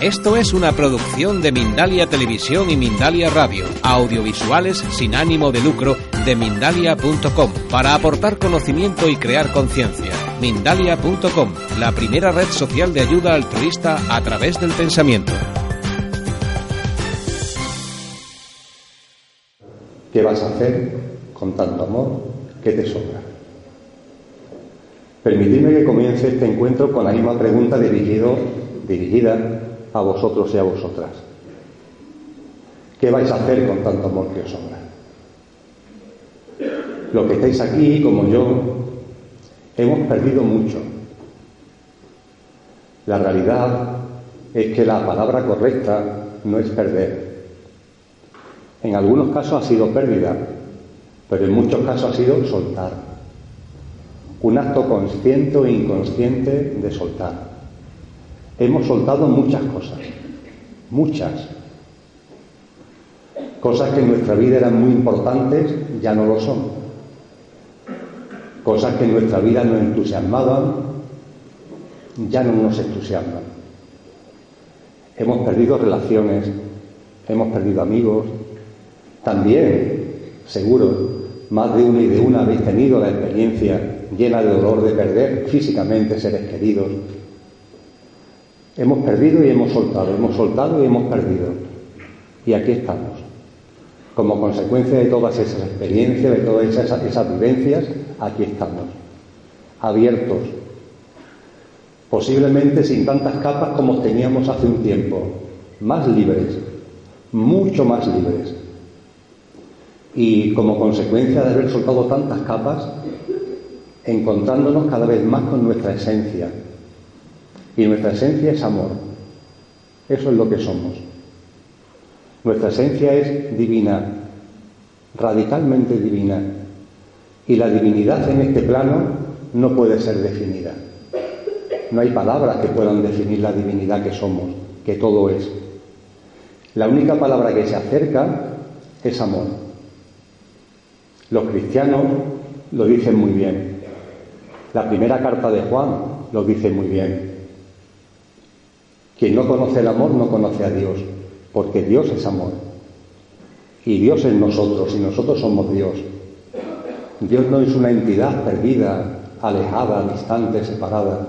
Esto es una producción de Mindalia Televisión y Mindalia Radio, audiovisuales sin ánimo de lucro de mindalia.com, para aportar conocimiento y crear conciencia. Mindalia.com, la primera red social de ayuda altruista a través del pensamiento. ¿Qué vas a hacer con tanto amor que te sobra? Permitidme que comience este encuentro con la misma pregunta dirigido, dirigida a vosotros y a vosotras. ¿Qué vais a hacer con tanto amor que os sobra? Los que estáis aquí, como yo, hemos perdido mucho. La realidad es que la palabra correcta no es perder. En algunos casos ha sido pérdida, pero en muchos casos ha sido soltar. Un acto consciente o inconsciente de soltar. Hemos soltado muchas cosas, muchas. Cosas que en nuestra vida eran muy importantes ya no lo son. Cosas que en nuestra vida nos entusiasmaban ya no nos entusiasman. Hemos perdido relaciones, hemos perdido amigos. También, seguro, más de uno y de una habéis tenido la experiencia llena de dolor de perder físicamente seres queridos. Hemos perdido y hemos soltado, hemos soltado y hemos perdido. Y aquí estamos. Como consecuencia de todas esas experiencias, de todas esas, esas vivencias, aquí estamos. Abiertos. Posiblemente sin tantas capas como teníamos hace un tiempo. Más libres. Mucho más libres. Y como consecuencia de haber soltado tantas capas, encontrándonos cada vez más con nuestra esencia. Y nuestra esencia es amor. Eso es lo que somos. Nuestra esencia es divina, radicalmente divina. Y la divinidad en este plano no puede ser definida. No hay palabras que puedan definir la divinidad que somos, que todo es. La única palabra que se acerca es amor. Los cristianos lo dicen muy bien. La primera carta de Juan lo dice muy bien. Quien no conoce el amor no conoce a Dios, porque Dios es amor. Y Dios es nosotros, y nosotros somos Dios. Dios no es una entidad perdida, alejada, distante, separada.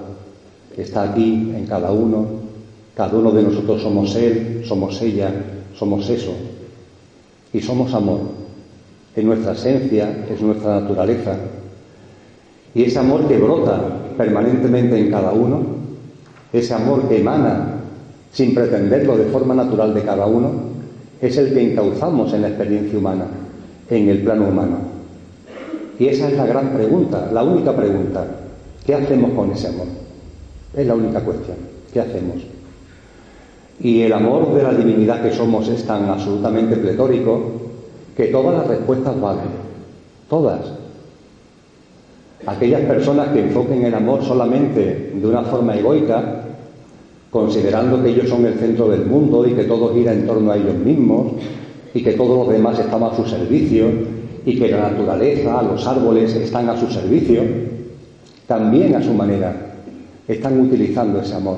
Está aquí en cada uno. Cada uno de nosotros somos Él, somos ella, somos eso. Y somos amor. Es nuestra esencia, es nuestra naturaleza. Y ese amor que brota permanentemente en cada uno, ese amor que emana sin pretenderlo de forma natural de cada uno, es el que encauzamos en la experiencia humana, en el plano humano. Y esa es la gran pregunta, la única pregunta. ¿Qué hacemos con ese amor? Es la única cuestión. ¿Qué hacemos? Y el amor de la divinidad que somos es tan absolutamente pletórico que todas las respuestas valen. Todas. Aquellas personas que enfoquen el amor solamente de una forma egoica, considerando que ellos son el centro del mundo y que todo gira en torno a ellos mismos y que todos los demás están a su servicio y que la naturaleza, los árboles están a su servicio, también a su manera están utilizando ese amor.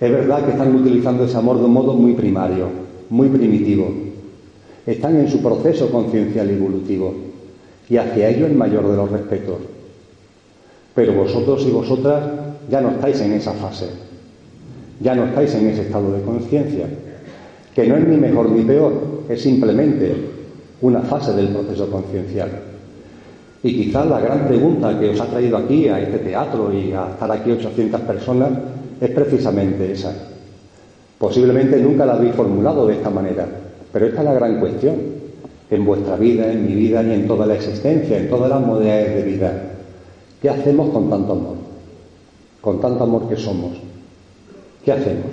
Es verdad que están utilizando ese amor de un modo muy primario, muy primitivo. Están en su proceso conciencial y evolutivo y hacia ello el mayor de los respetos. Pero vosotros y vosotras ya no estáis en esa fase, ya no estáis en ese estado de conciencia, que no es ni mejor ni peor, es simplemente una fase del proceso conciencial. Y quizás la gran pregunta que os ha traído aquí a este teatro y a estar aquí 800 personas es precisamente esa. Posiblemente nunca la habéis formulado de esta manera, pero esta es la gran cuestión en vuestra vida, en mi vida y en toda la existencia, en todas las modalidades de vida. ¿Qué hacemos con tanto amor? Con tanto amor que somos. ¿Qué hacemos?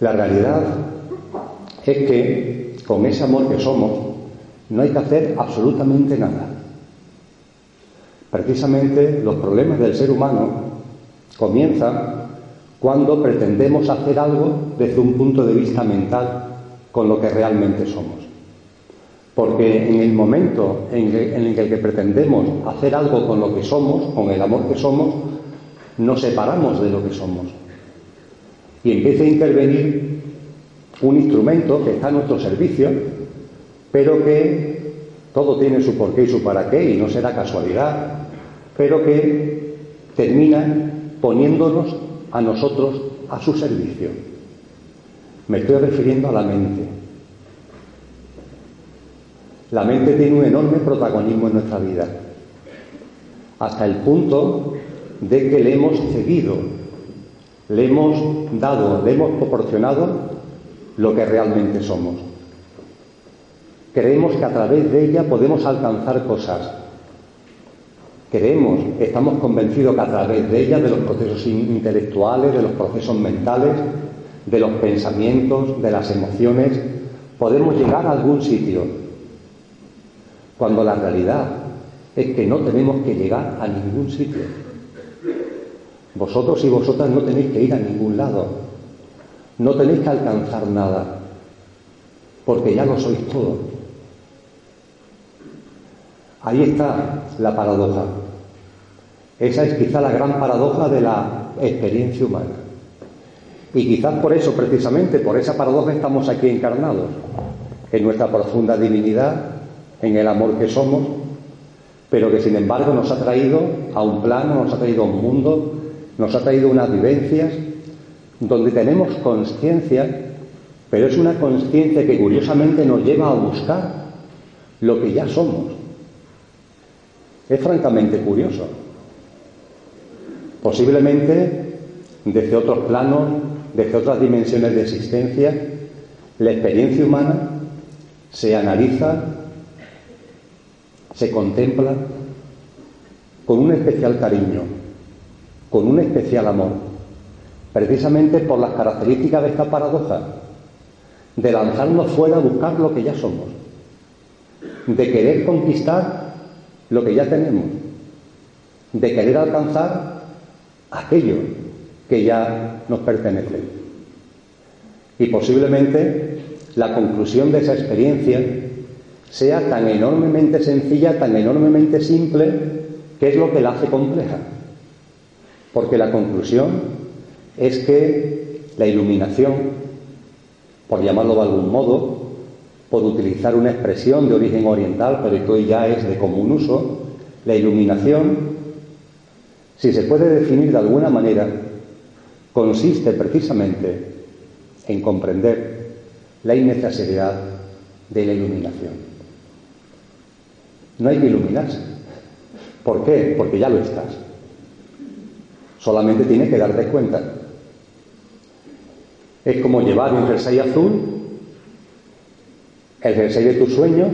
La realidad es que con ese amor que somos no hay que hacer absolutamente nada. Precisamente los problemas del ser humano comienzan cuando pretendemos hacer algo desde un punto de vista mental con lo que realmente somos. Porque en el momento en, el que pretendemos hacer algo con lo que somos, con el amor que somos, nos separamos de lo que somos. Y empieza a intervenir un instrumento que está a nuestro servicio, pero que todo tiene su porqué y su para qué, y no será casualidad, pero que termina poniéndonos a nosotros a su servicio. Me estoy refiriendo a la mente. La mente tiene un enorme protagonismo en nuestra vida, hasta el punto de que le hemos cedido, le hemos dado, le hemos proporcionado lo que realmente somos. Creemos que a través de ella podemos alcanzar cosas, Creemos, estamos convencidos que a través de ella, de los procesos intelectuales, de los procesos mentales, de los pensamientos, de las emociones, podemos llegar a algún sitio. Cuando la realidad es que no tenemos que llegar a ningún sitio. Vosotros y vosotras no tenéis que ir a ningún lado. No tenéis que alcanzar nada. Porque ya lo sois todo. Ahí está la paradoja. Esa es quizá la gran paradoja de la experiencia humana. Y quizás por eso, precisamente, por esa paradoja estamos aquí encarnados, en nuestra profunda divinidad, en el amor que somos, pero que sin embargo nos ha traído a un plano, nos ha traído a un mundo, nos ha traído unas vivencias donde tenemos conciencia, pero es una conciencia que curiosamente nos lleva a buscar lo que ya somos. Es francamente curioso. Posiblemente desde otros planos, desde otras dimensiones de existencia, la experiencia humana se analiza, se contempla con un especial cariño, con un especial amor, precisamente por las características de esta paradoja, de lanzarnos fuera a buscar lo que ya somos, de querer conquistar lo que ya tenemos, de querer alcanzar aquello que ya nos pertenece. Y posiblemente la conclusión de esa experiencia sea tan enormemente sencilla, tan enormemente simple, que es lo que la hace compleja. Porque la conclusión es que la iluminación, por llamarlo de algún modo, por utilizar una expresión de origen oriental, pero que hoy ya es de común uso, la iluminación si se puede definir de alguna manera, consiste precisamente en comprender la innecesidad de la iluminación. No hay que iluminarse. ¿Por qué? Porque ya lo estás. Solamente tienes que darte cuenta. Es como llevar un jersey azul, el jersey de tus sueños,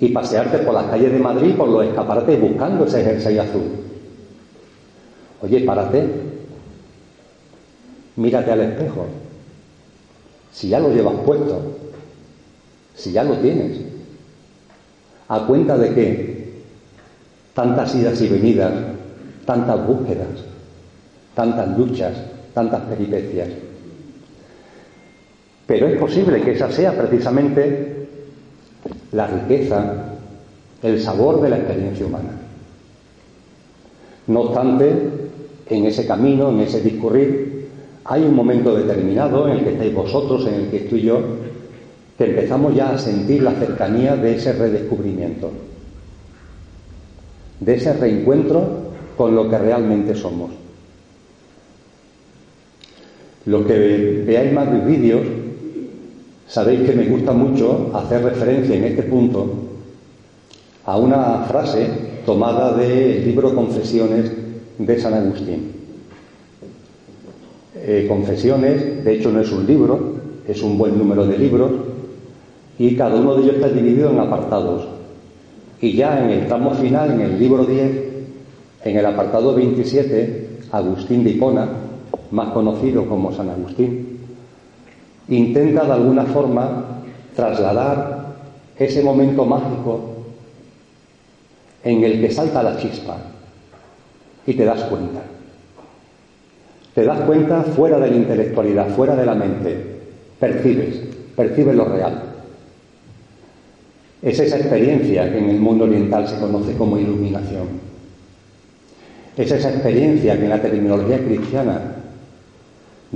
y pasearte por las calles de Madrid por los escaparates buscando ese jersey azul. Oye, párate, mírate al espejo. Si ya lo llevas puesto, si ya lo tienes, ¿a cuenta de qué? Tantas idas y venidas, tantas búsquedas, tantas luchas, tantas peripecias. Pero es posible que esa sea precisamente la riqueza, el sabor de la experiencia humana. No obstante, en ese camino, en ese discurrir, hay un momento determinado en el que estáis vosotros, en el que estoy yo, que empezamos ya a sentir la cercanía de ese redescubrimiento, de ese reencuentro con lo que realmente somos. Los que veáis más mis vídeos, sabéis que me gusta mucho hacer referencia en este punto a una frase tomada del libro Confesiones de San Agustín. Eh, confesiones, de hecho no es un libro, es un buen número de libros y cada uno de ellos está dividido en apartados. Y ya en el tramo final, en el libro 10, en el apartado 27, Agustín de Hipona, más conocido como San Agustín, intenta de alguna forma trasladar ese momento mágico en el que salta la chispa, y te das cuenta. Te das cuenta fuera de la intelectualidad, fuera de la mente. Percibes, percibes lo real. Es esa experiencia que en el mundo oriental se conoce como iluminación. Es esa experiencia que en la terminología cristiana,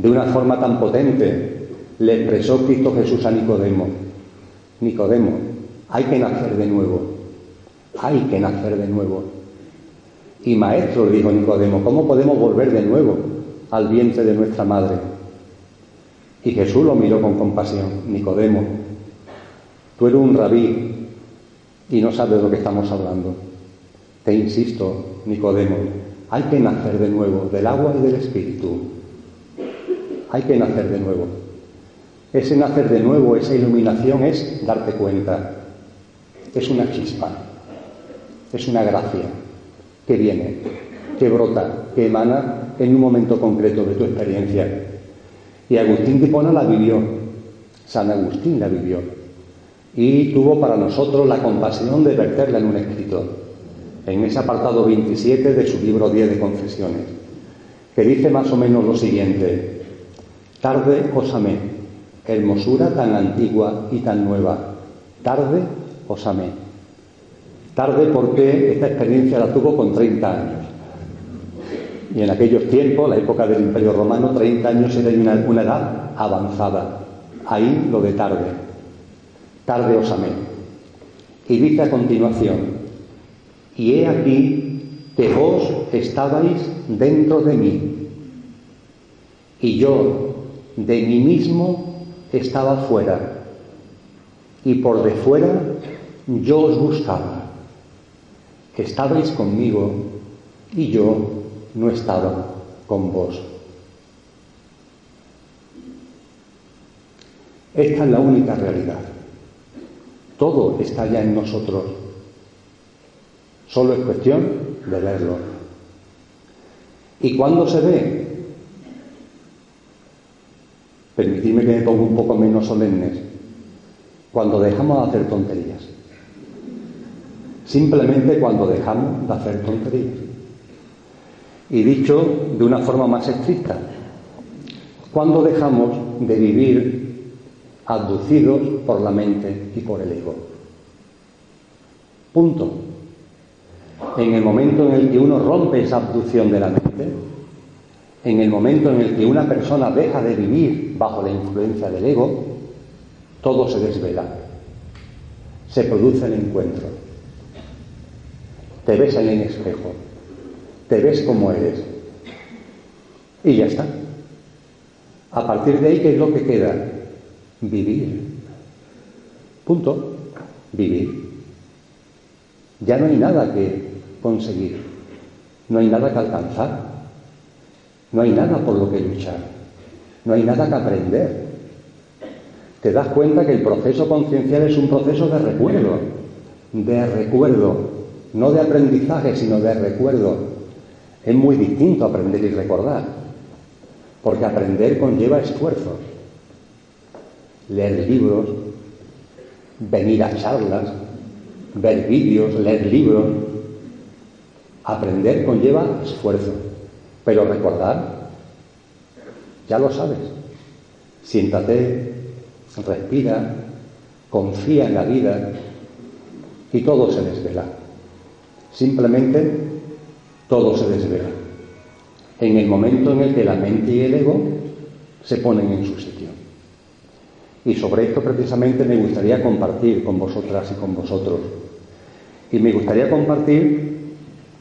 de una forma tan potente, le expresó Cristo Jesús a Nicodemo. Nicodemo, hay que nacer de nuevo. Hay que nacer de nuevo. Y maestro, dijo Nicodemo, ¿cómo podemos volver de nuevo al vientre de nuestra madre? Y Jesús lo miró con compasión. Nicodemo, tú eres un rabí y no sabes de lo que estamos hablando. Te insisto, Nicodemo, hay que nacer de nuevo del agua y del espíritu. Hay que nacer de nuevo. Ese nacer de nuevo, esa iluminación es darte cuenta. Es una chispa. Es una gracia que viene, que brota, que emana en un momento concreto de tu experiencia. Y Agustín Tipona la vivió, San Agustín la vivió, y tuvo para nosotros la compasión de verterla en un escrito, en ese apartado 27 de su libro 10 de Confesiones, que dice más o menos lo siguiente, tarde os amé, hermosura tan antigua y tan nueva, tarde os amé. Tarde porque esta experiencia la tuvo con 30 años. Y en aquellos tiempos, la época del Imperio Romano, 30 años era una, edad avanzada. Ahí lo de tarde. Tarde os amé. Y dice a continuación, y he aquí que vos estabais dentro de mí, y yo de mí mismo estaba fuera, y por de fuera yo os buscaba. Estabais conmigo y yo no estaba con vos. Esta es la única realidad. Todo está ya en nosotros. Solo es cuestión de verlo. ¿Y cuándo se ve? Permitidme que me ponga un poco menos solemnes. Cuando dejamos de hacer tonterías. Simplemente cuando dejamos de hacer tonterías. Y dicho de una forma más estricta, cuando dejamos de vivir abducidos por la mente y por el ego. Punto. En el momento en el que uno rompe esa abducción de la mente, en el momento en el que una persona deja de vivir bajo la influencia del ego, todo se desvela. Se produce el encuentro. Te ves en el espejo. Te ves como eres. Y ya está. A partir de ahí, ¿qué es lo que queda? Vivir. Punto. Vivir. Ya no hay nada que conseguir. No hay nada que alcanzar. No hay nada por lo que luchar. No hay nada que aprender. Te das cuenta que el proceso conciencial es un proceso de recuerdo. De recuerdo. No de aprendizaje, sino de recuerdo. Es muy distinto aprender y recordar. Porque aprender conlleva esfuerzos. Leer libros, venir a charlas, ver vídeos, leer libros. Aprender conlleva esfuerzo. Pero recordar, ya lo sabes. Siéntate, respira, confía en la vida y todo se desvela. Simplemente todo se desvela. En el momento en el que la mente y el ego se ponen en su sitio. Y sobre esto precisamente me gustaría compartir con vosotras y con vosotros. Y me gustaría compartir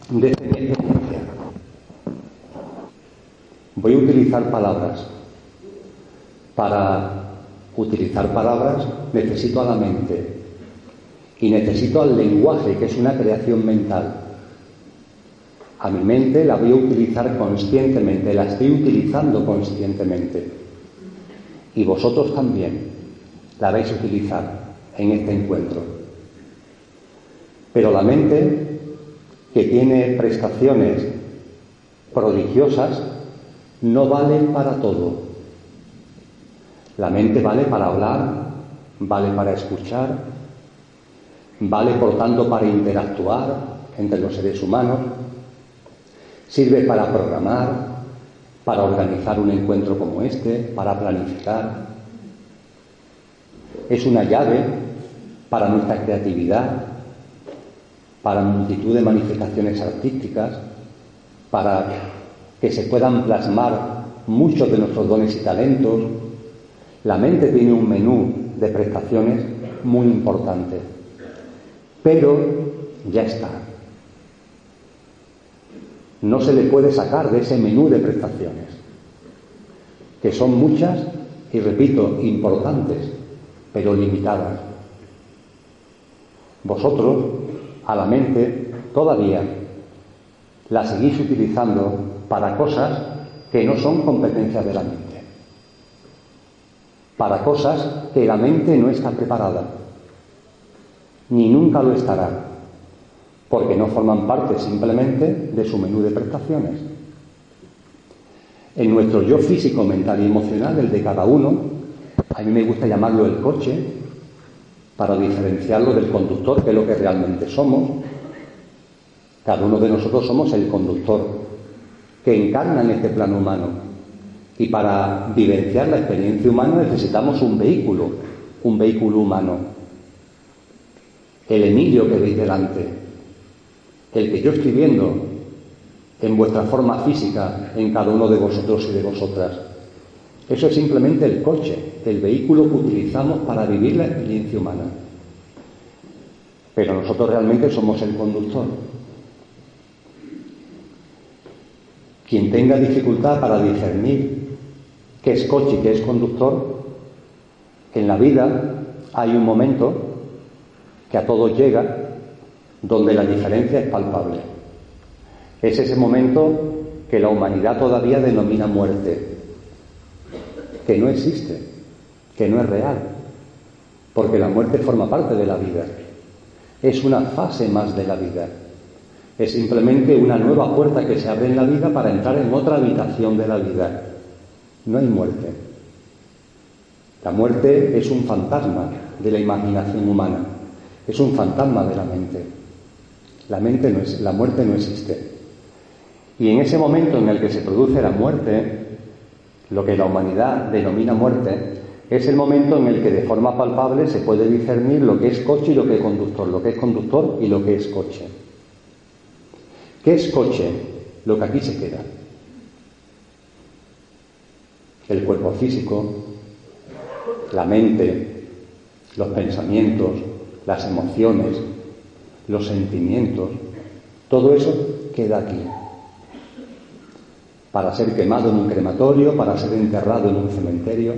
desde experiencia. Voy a utilizar palabras. Para utilizar palabras necesito a la mente y necesito al lenguaje, que es una creación mental. A mi mente la voy a utilizar conscientemente, la estoy utilizando conscientemente. Y vosotros también la vais a utilizar en este encuentro. Pero la mente, que tiene prestaciones prodigiosas, no vale para todo. La mente vale para hablar, vale para escuchar, vale por tanto para interactuar entre los seres humanos, sirve para programar, para organizar un encuentro como este, para planificar. Es una llave para nuestra creatividad, para multitud de manifestaciones artísticas, para que se puedan plasmar muchos de nuestros dones y talentos. La mente tiene un menú de prestaciones muy importante, pero ya está. No se le puede sacar de ese menú de prestaciones, que son muchas y, repito, importantes, pero limitadas. Vosotros, a la mente, todavía la seguís utilizando para cosas que no son competencias de la mente, para cosas que la mente no está preparada, ni nunca lo estará, porque no forman parte simplemente de su menú de prestaciones. En nuestro yo físico, mental y emocional, el de cada uno, a mí me gusta llamarlo el coche, para diferenciarlo del conductor, que es lo que realmente somos. Cada uno de nosotros somos el conductor que encarna en este plano humano. Y para vivenciar la experiencia humana necesitamos un vehículo, un vehículo humano. El Emilio que veis delante, el que yo estoy viendo en vuestra forma física en cada uno de vosotros y de vosotras. Eso es simplemente el coche, el vehículo que utilizamos para vivir la experiencia humana. Pero nosotros realmente somos el conductor. Quien tenga dificultad para discernir qué es coche y qué es conductor, en la vida hay un momento que a todos llega donde la diferencia es palpable. Es ese momento que la humanidad todavía denomina muerte, que no existe, que no es real, porque la muerte forma parte de la vida, es una fase más de la vida, es simplemente una nueva puerta que se abre en la vida para entrar en otra habitación de la vida. No hay muerte. La muerte es un fantasma de la imaginación humana, es un fantasma de la mente. La, no es, muerte no existe. Y en ese momento en el que se produce la muerte, lo que la humanidad denomina muerte, es el momento en el que de forma palpable se puede discernir lo que es coche y lo que es conductor, lo que es conductor y lo que es coche. ¿Qué es coche? Lo que aquí se queda. El cuerpo físico, la mente, los pensamientos, las emociones, los sentimientos, todo eso queda aquí. Para ser quemado en un crematorio, para ser enterrado en un cementerio.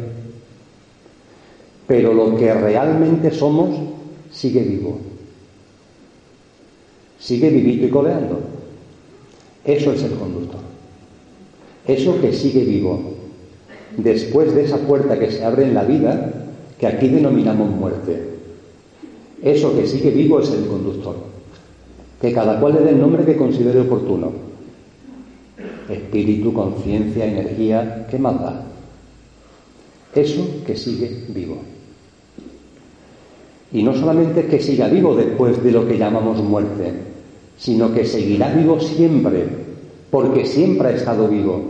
Pero lo que realmente somos sigue vivo. Sigue vivito y coleando. Eso es el conductor. Eso que sigue vivo. Después de esa puerta que se abre en la vida, que aquí denominamos muerte. Eso que sigue vivo es el conductor. Que cada cual le dé el nombre que considere oportuno. Espíritu, conciencia, energía, ¿qué más da? Eso que sigue vivo. Y no solamente que siga vivo después de lo que llamamos muerte, sino que seguirá vivo siempre, porque siempre ha estado vivo,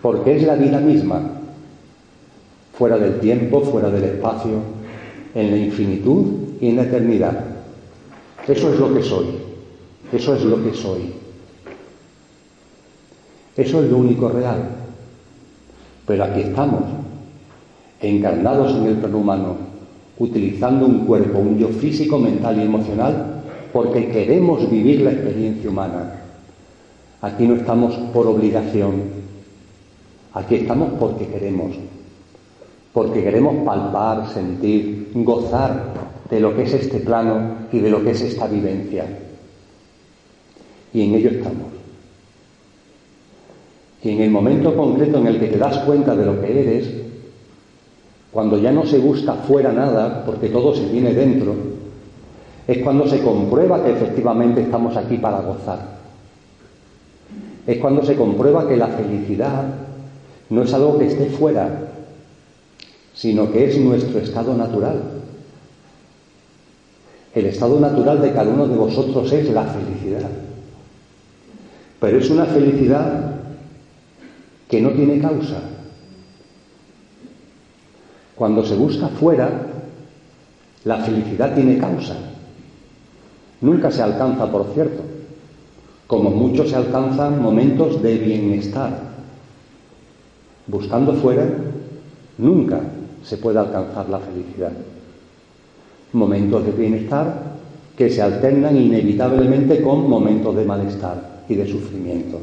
porque es la vida misma, fuera del tiempo, fuera del espacio, en la infinitud y en la eternidad. Eso es lo que soy, eso es lo que soy. Eso es lo único real. Pero aquí estamos, encarnados en el plano humano, utilizando un cuerpo, un yo físico, mental y emocional, porque queremos vivir la experiencia humana. Aquí no estamos por obligación, aquí estamos porque queremos, porque queremos palpar, sentir, gozar de lo que es este plano y de lo que es esta vivencia. Y en ello estamos. Y en el momento concreto en el que te das cuenta de lo que eres, cuando ya no se busca fuera nada, porque todo se tiene dentro, es cuando se comprueba que efectivamente estamos aquí para gozar. Es cuando se comprueba que la felicidad no es algo que esté fuera, sino que es nuestro estado natural. El estado natural de cada uno de vosotros es la felicidad. Pero es una felicidad que no tiene causa. Cuando se busca fuera, la felicidad tiene causa. Nunca se alcanza, por cierto. Como mucho se alcanzan momentos de bienestar. Buscando fuera, nunca se puede alcanzar la felicidad. Momentos de bienestar que se alternan inevitablemente con momentos de malestar y de sufrimiento.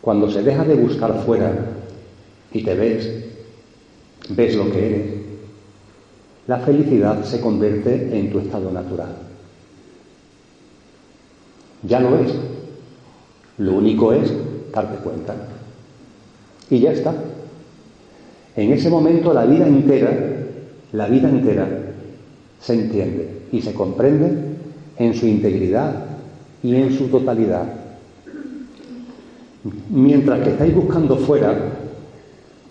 Cuando se deja de buscar fuera y te ves, ves lo que eres, la felicidad se convierte en tu estado natural. Ya lo es. Lo único es darte cuenta. Y ya está. En ese momento la vida entera, la vida entera se entiende y se comprende en su integridad y en su totalidad. Mientras que estáis buscando fuera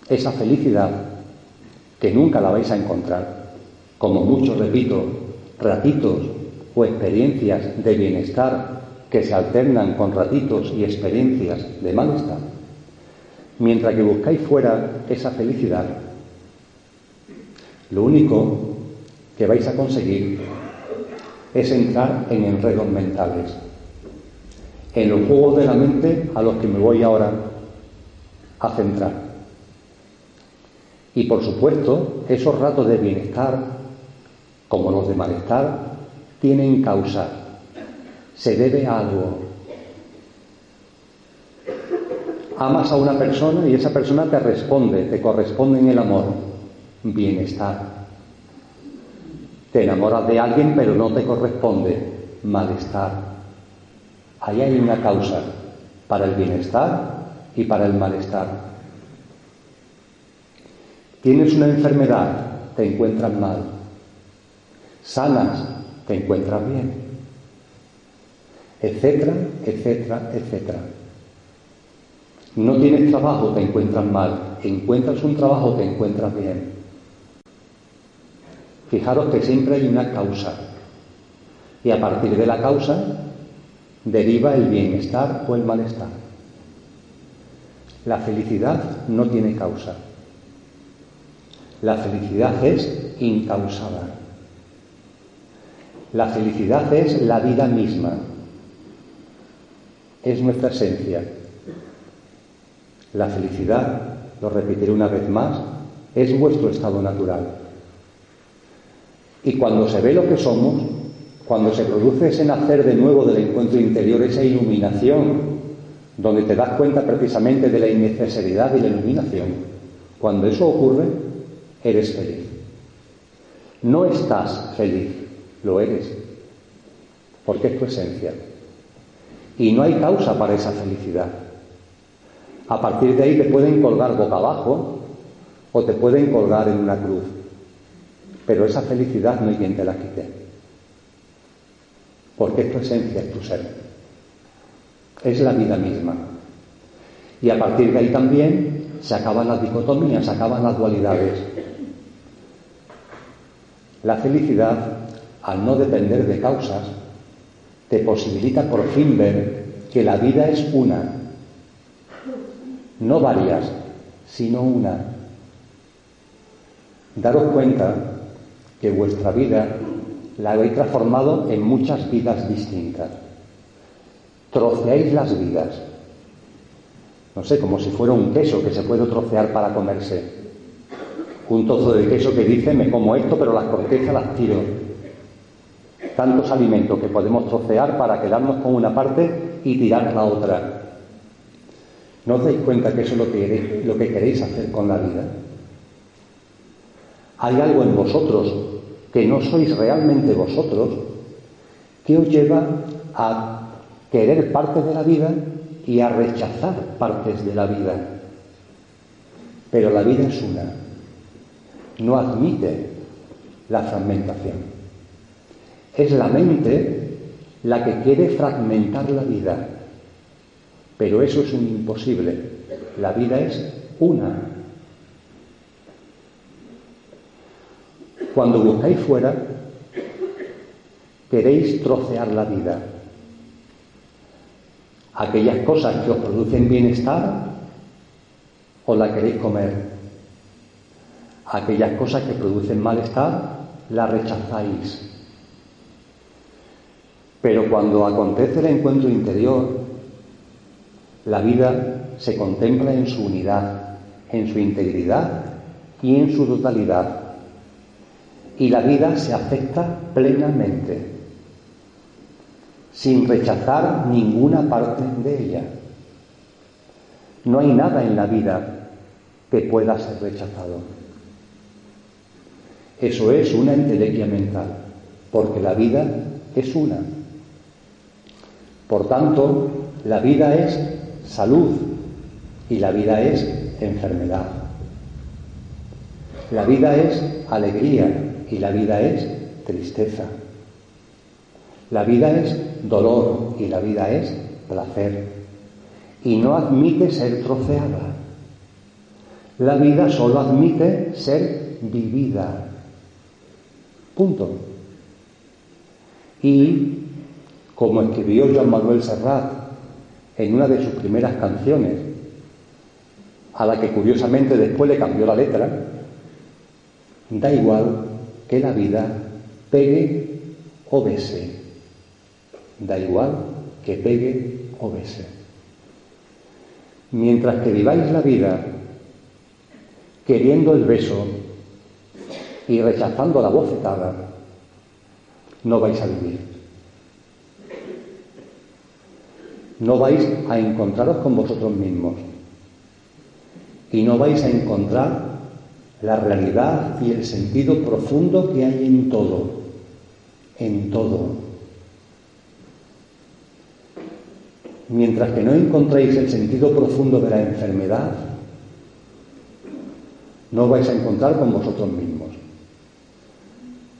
esa felicidad que nunca la vais a encontrar, como muchos, repito, ratitos o experiencias de bienestar que se alternan con ratitos y experiencias de malestar, mientras que buscáis fuera esa felicidad, lo único que vais a conseguir es entrar en enredos mentales, en los juegos de la mente a los que me voy ahora a centrar. Y por supuesto, esos ratos de bienestar, como los de malestar, tienen causa, se debe a algo. Amas a una persona y esa persona te responde, te corresponde en el amor, bienestar. Te enamoras de alguien pero no te corresponde, malestar. Ahí hay una causa para el bienestar y para el malestar. Tienes una enfermedad, te encuentras mal. Sanas, te encuentras bien. Etcétera, etcétera, etcétera. No tienes trabajo, te encuentras mal. Encuentras un trabajo, te encuentras bien. Fijaros que siempre hay una causa y a partir de la causa deriva el bienestar o el malestar. La felicidad no tiene causa. La felicidad es incausada. La felicidad es la vida misma. Es nuestra esencia. La felicidad, lo repetiré una vez más, es vuestro estado natural. Y cuando se ve lo que somos, cuando se produce ese nacer de nuevo del encuentro interior, esa iluminación, donde te das cuenta precisamente de la innecesidad de la iluminación, cuando eso ocurre, eres feliz. No estás feliz, lo eres, porque es tu esencia. Y no hay causa para esa felicidad. A partir de ahí te pueden colgar boca abajo o te pueden colgar en una cruz. Pero esa felicidad no hay quien te la quite. Porque es tu esencia, es tu ser. Es la vida misma. Y a partir de ahí también se acaban las dicotomías, se acaban las dualidades. La felicidad, al no depender de causas, te posibilita por fin ver que la vida es una, no varias, sino una. Daros cuenta que vuestra vida la habéis transformado en muchas vidas distintas. Troceáis las vidas. No sé, como si fuera un queso que se puede trocear para comerse. Un trozo de queso que dice, me como esto, pero las cortezas las tiro. Tantos alimentos que podemos trocear para quedarnos con una parte y tirar la otra. ¿No os dais cuenta que eso es lo que, queréis hacer con la vida? Hay algo en vosotros que no sois realmente vosotros que os lleva a querer parte de la vida y a rechazar partes de la vida. Pero la vida es una. No admite la fragmentación. Es la mente la que quiere fragmentar la vida. Pero eso es un imposible. La vida es una. Cuando buscáis fuera, queréis trocear la vida. aquellas cosas que os producen bienestar o la queréis comer. Aquellas cosas que producen malestar las rechazáis. Pero cuando acontece el encuentro interior, la vida se contempla en su unidad, en su integridad y en su totalidad. Y la vida se acepta plenamente, sin rechazar ninguna parte de ella. No hay nada en la vida que pueda ser rechazado. Eso es una entelequia mental, porque la vida es una. Por tanto, la vida es salud y la vida es enfermedad. La vida es alegría y la vida es tristeza. La vida es dolor y la vida es placer. Y no admite ser troceada. La vida solo admite ser vivida. Punto. Y como escribió Joan Manuel Serrat en una de sus primeras canciones, a la que curiosamente después le cambió la letra, da igual que la vida pegue o bese. Da igual que pegue o bese. Mientras que viváis la vida queriendo el beso y rechazando la bofetada, no vais a vivir. No vais a encontraros con vosotros mismos y no vais a encontrar la realidad y el sentido profundo que hay en todo, en todo. Mientras que no encontréis el sentido profundo de la enfermedad, no vais a encontrar con vosotros mismos.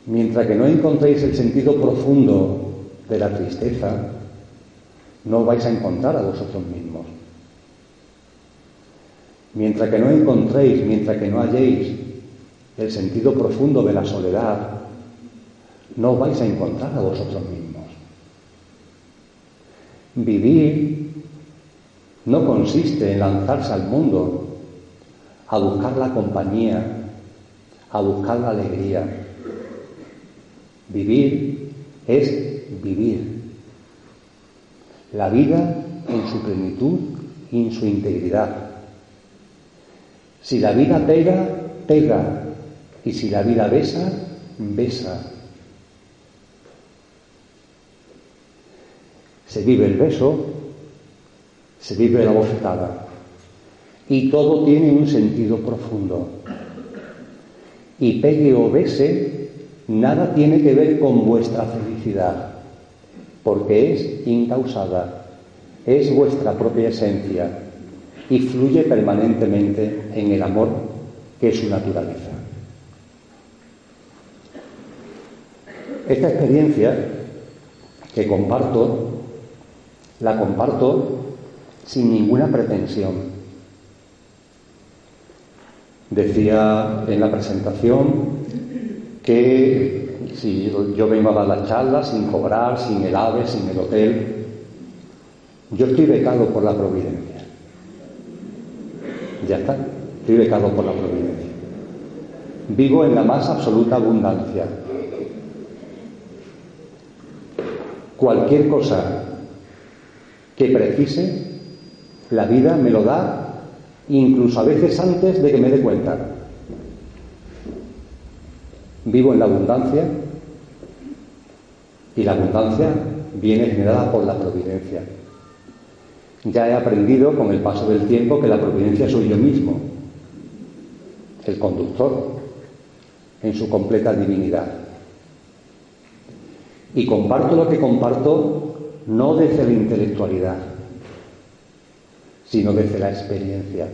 Mientras que no encontréis el sentido profundo de la tristeza, no vais a encontrar a vosotros mismos. Mientras que no encontréis, mientras que no halléis el sentido profundo de la soledad, no vais a encontrar a vosotros mismos. Vivir no consiste en lanzarse al mundo a buscar la compañía, a buscar la alegría. Vivir es vivir la vida en su plenitud y en su integridad. Si la vida pega, pega, y si la vida besa, besa. Se vive el beso, se vive la bofetada, y todo tiene un sentido profundo. Y pegue o bese, nada tiene que ver con vuestra felicidad porque es incausada, es vuestra propia esencia y fluye permanentemente en el amor que es su naturaleza. Esta experiencia que comparto, la comparto sin ninguna pretensión. Decía en la presentación que si yo vengo a dar la charla sin cobrar, sin el AVE, sin el hotel, yo estoy becado por la providencia. Ya está, estoy becado por la providencia. Vivo en la más absoluta abundancia. Cualquier cosa que precise, la vida me lo da, incluso a veces antes de que me dé cuenta. Vivo en la abundancia y la abundancia viene generada por la providencia. Ya he aprendido con el paso del tiempo que la providencia soy yo mismo, el conductor, en su completa divinidad. Y comparto lo que comparto no desde la intelectualidad, sino desde la experiencia.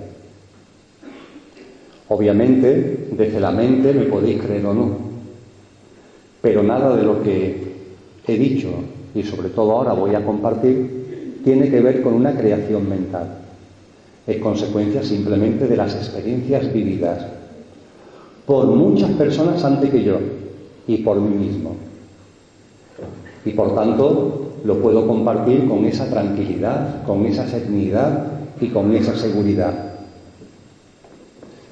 Obviamente, desde la mente me podéis creer o no, pero nada de lo que he dicho y sobre todo ahora voy a compartir tiene que ver con una creación mental. Es consecuencia simplemente de las experiencias vividas por muchas personas antes que yo y por mí mismo. Y por tanto, lo puedo compartir con esa tranquilidad, con esa serenidad y con esa seguridad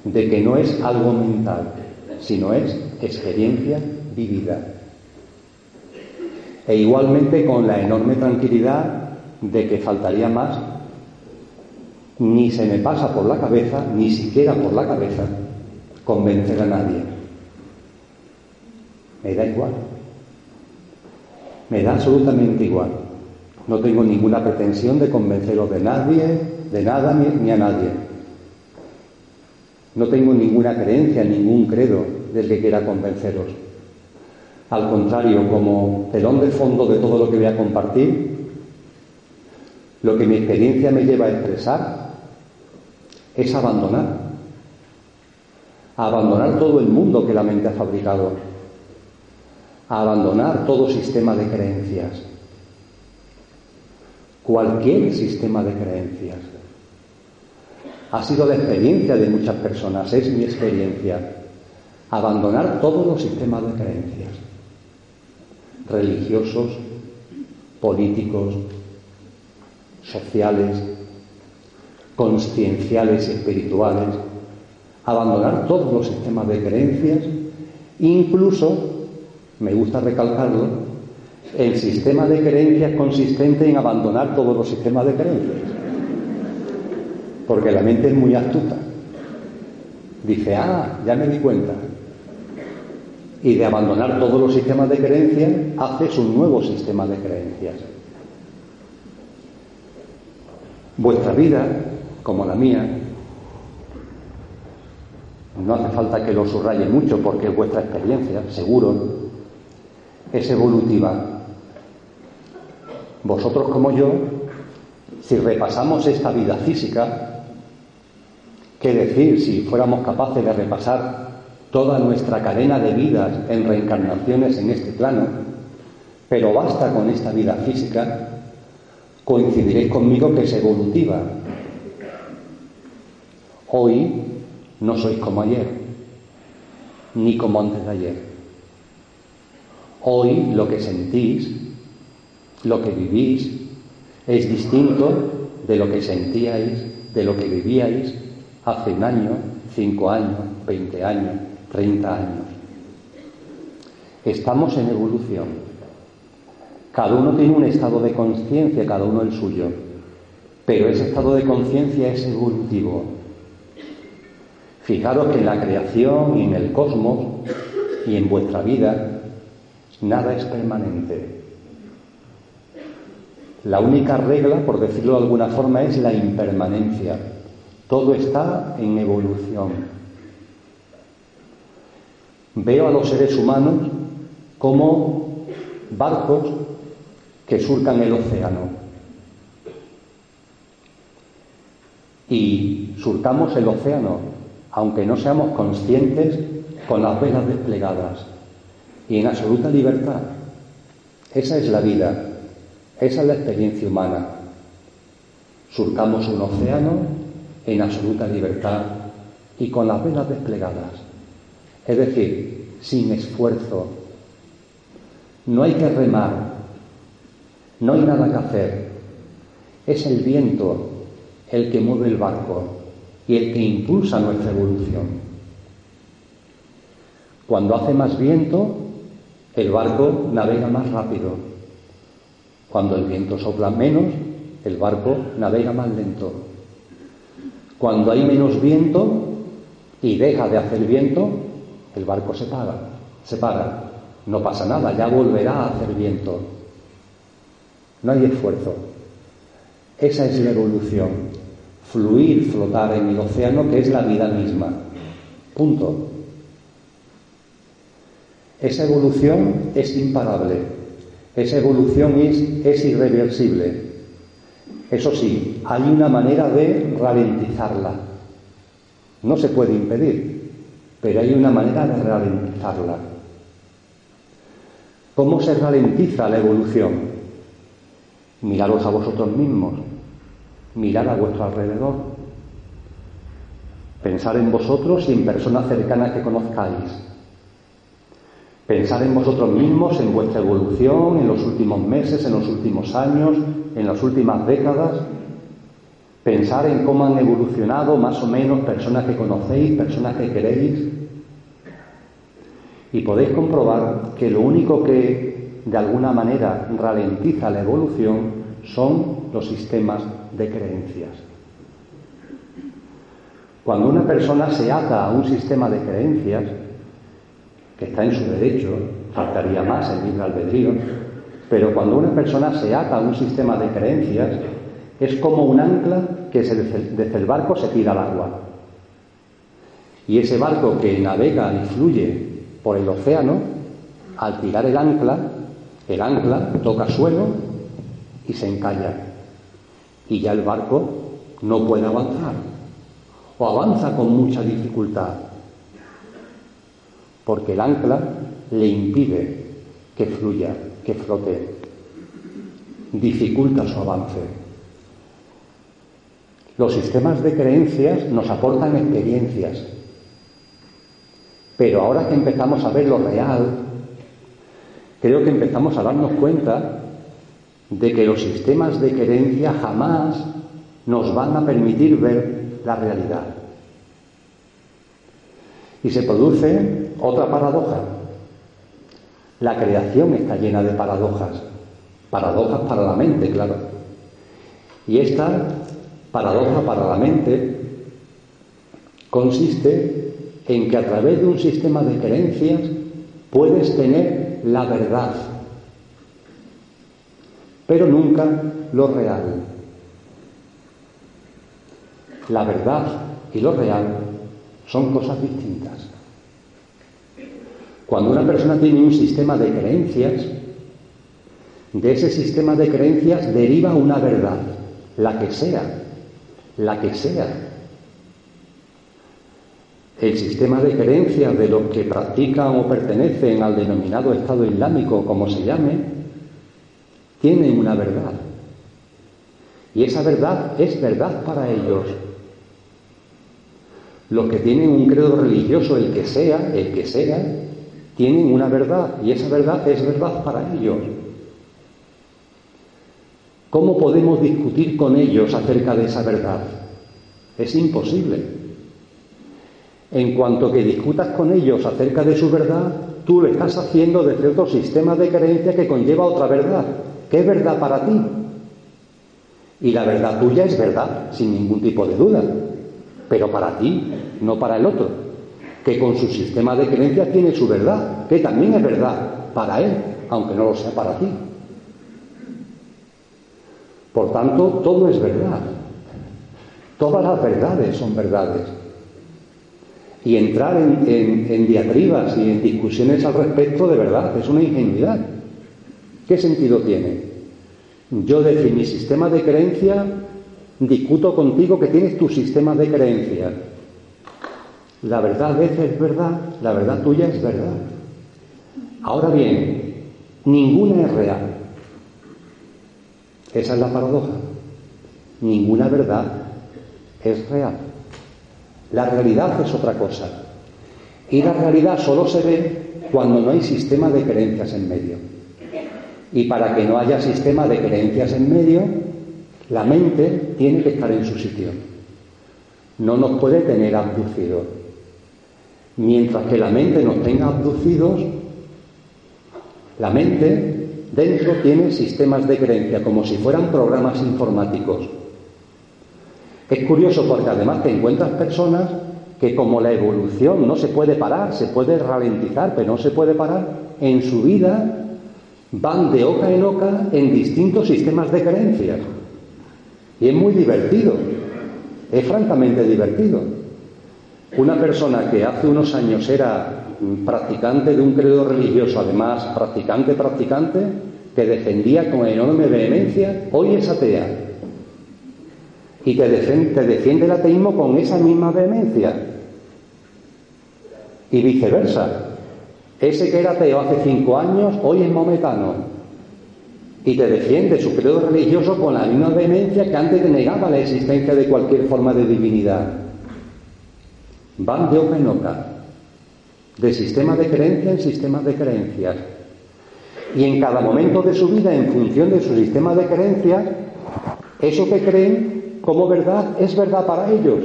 de que no es algo mental, sino es experiencia vivida. E igualmente con la enorme tranquilidad de que faltaría más, ni se me pasa por la cabeza, ni siquiera por la cabeza, convencer a nadie. Me da igual. Me da absolutamente igual. No tengo ninguna pretensión de convenceros de nadie, de nada, ni, a nadie. No tengo ninguna creencia, ningún credo del que quiera convenceros. Al contrario, como telón de fondo de todo lo que voy a compartir, lo que mi experiencia me lleva a expresar es abandonar. Abandonar todo el mundo que la mente ha fabricado. Abandonar todo sistema de creencias. Cualquier sistema de creencias. Ha sido la experiencia de muchas personas, es mi experiencia. Abandonar todos los sistemas de creencias. Religiosos, políticos, sociales, conscienciales y espirituales, abandonar todos los sistemas de creencias, incluso, me gusta recalcarlo, el sistema de creencias consistente en abandonar todos los sistemas de creencias. Porque la mente es muy astuta. Dice, ah, ya me di cuenta. Y de abandonar todos los sistemas de creencias, haces un nuevo sistema de creencias. Vuestra vida, como la mía, no hace falta que lo subraye mucho porque es vuestra experiencia, seguro, es evolutiva. Vosotros como yo, si repasamos esta vida física, qué decir si fuéramos capaces de repasar toda nuestra cadena de vidas en reencarnaciones en este plano, pero basta con esta vida física coincidiréis conmigo que es evolutiva. Hoy no sois como ayer, ni como antes de ayer. Hoy lo que sentís, lo que vivís, es distinto de lo que sentíais, de lo que vivíais hace un año, cinco años, veinte años, treinta años. Estamos en evolución. Cada uno tiene un estado de conciencia, cada uno el suyo, pero ese estado de conciencia es evolutivo. Fijaros que en la creación y en el cosmos y en vuestra vida nada es permanente. La única regla, por decirlo de alguna forma, es la impermanencia. Todo está en evolución. Veo a los seres humanos como barcos que surcan el océano. Y surcamos el océano, aunque no seamos conscientes, con las velas desplegadas y en absoluta libertad. Esa es la vida, esa es la experiencia humana. Surcamos un océano en absoluta libertad y con las velas desplegadas. Es decir, sin esfuerzo. No hay que remar, no hay nada que hacer. Es el viento el que mueve el barco y el que impulsa nuestra evolución. Cuando hace más viento, el barco navega más rápido. Cuando el viento sopla menos, el barco navega más lento. Cuando hay menos viento y deja de hacer viento, el barco se para, se para. No pasa nada, ya volverá a hacer viento. No hay esfuerzo. Esa es la evolución. Fluir, flotar en el océano, que es la vida misma. Punto. Esa evolución es imparable. Esa evolución es, es irreversible. Eso sí, hay una manera de ralentizarla. No se puede impedir, pero hay una manera de ralentizarla. ¿Cómo se ralentiza la evolución? Miraros a vosotros mismos, mirad a vuestro alrededor, pensar en vosotros y en personas cercanas que conozcáis. Pensar en vosotros mismos, en vuestra evolución, en los últimos meses, en los últimos años, en las últimas décadas. Pensar en cómo han evolucionado más o menos personas que conocéis, personas que queréis. Y podéis comprobar que lo único que de alguna manera ralentiza la evolución son los sistemas de creencias. Cuando una persona se ata a un sistema de creencias, que está en su derecho, faltaría más el libre albedrío, pero cuando una persona se ata a un sistema de creencias, es como un ancla que desde el barco se tira al agua. Y ese barco que navega y fluye por el océano, al tirar el ancla, el ancla toca suelo y se encalla. Y ya el barco no puede avanzar. O avanza con mucha dificultad porque el ancla le impide que fluya, que flote, dificulta su avance. Los sistemas de creencias nos aportan experiencias, pero ahora que empezamos a ver lo real, creo que empezamos a darnos cuenta de que los sistemas de creencia jamás nos van a permitir ver la realidad. Y se produce otra paradoja. La creación está llena de paradojas. Paradojas para la mente, claro. Y esta paradoja para la mente consiste en que a través de un sistema de creencias puedes tener la verdad, pero nunca lo real. La verdad y lo real son cosas distintas. Cuando una persona tiene un sistema de creencias, de ese sistema de creencias deriva una verdad, la que sea, la que sea. El sistema de creencias de los que practican o pertenecen al denominado Estado Islámico, como se llame, tiene una verdad. Y esa verdad es verdad para ellos. Los que tienen un credo religioso, el que sea, el que sea, tienen una verdad y esa verdad es verdad para ellos. ¿Cómo podemos discutir con ellos acerca de esa verdad? Es imposible. En cuanto que discutas con ellos acerca de su verdad, tú lo estás haciendo desde otro sistema de creencia que conlleva otra verdad, que es verdad para ti. Y la verdad tuya es verdad, sin ningún tipo de duda, pero para ti, no para el otro que con su sistema de creencias tiene su verdad, que también es verdad para él, aunque no lo sea para ti. Por tanto, todo es verdad. Todas las verdades son verdades. Y entrar en, diatribas y en discusiones al respecto de verdad es una ingenuidad. ¿Qué sentido tiene? Yo desde mi sistema de creencia discuto contigo que tienes tu sistema de creencias la verdad a veces es verdad, la verdad tuya es verdad. Ahora bien, ninguna es real. Esa es la paradoja. Ninguna verdad es real. La realidad es otra cosa. Y la realidad solo se ve cuando no hay sistema de creencias en medio. Y para que no haya sistema de creencias en medio, la mente tiene que estar en su sitio. No nos puede tener abducidos Mientras que la mente nos tenga abducidos, la mente dentro tiene sistemas de creencia como si fueran programas informáticos. Es curioso porque además te encuentras personas que como la evolución no se puede parar, se puede ralentizar, pero no se puede parar, en su vida van de oca en oca en distintos sistemas de creencias. Y es muy divertido, es francamente divertido. Una persona que hace unos años era practicante de un credo religioso, además practicante, practicante, que defendía con enorme vehemencia, hoy es atea. Y te defiende, defiende el ateísmo con esa misma vehemencia. Y viceversa. Ese que era ateo hace cinco años, hoy es mometano. Y te defiende su credo religioso con la misma vehemencia que antes negaba la existencia de cualquier forma de divinidad van de oca en oca. de sistema de creencia en sistemas de creencias. Y en cada momento de su vida, en función de su sistema de creencias, eso que creen como verdad es verdad para ellos.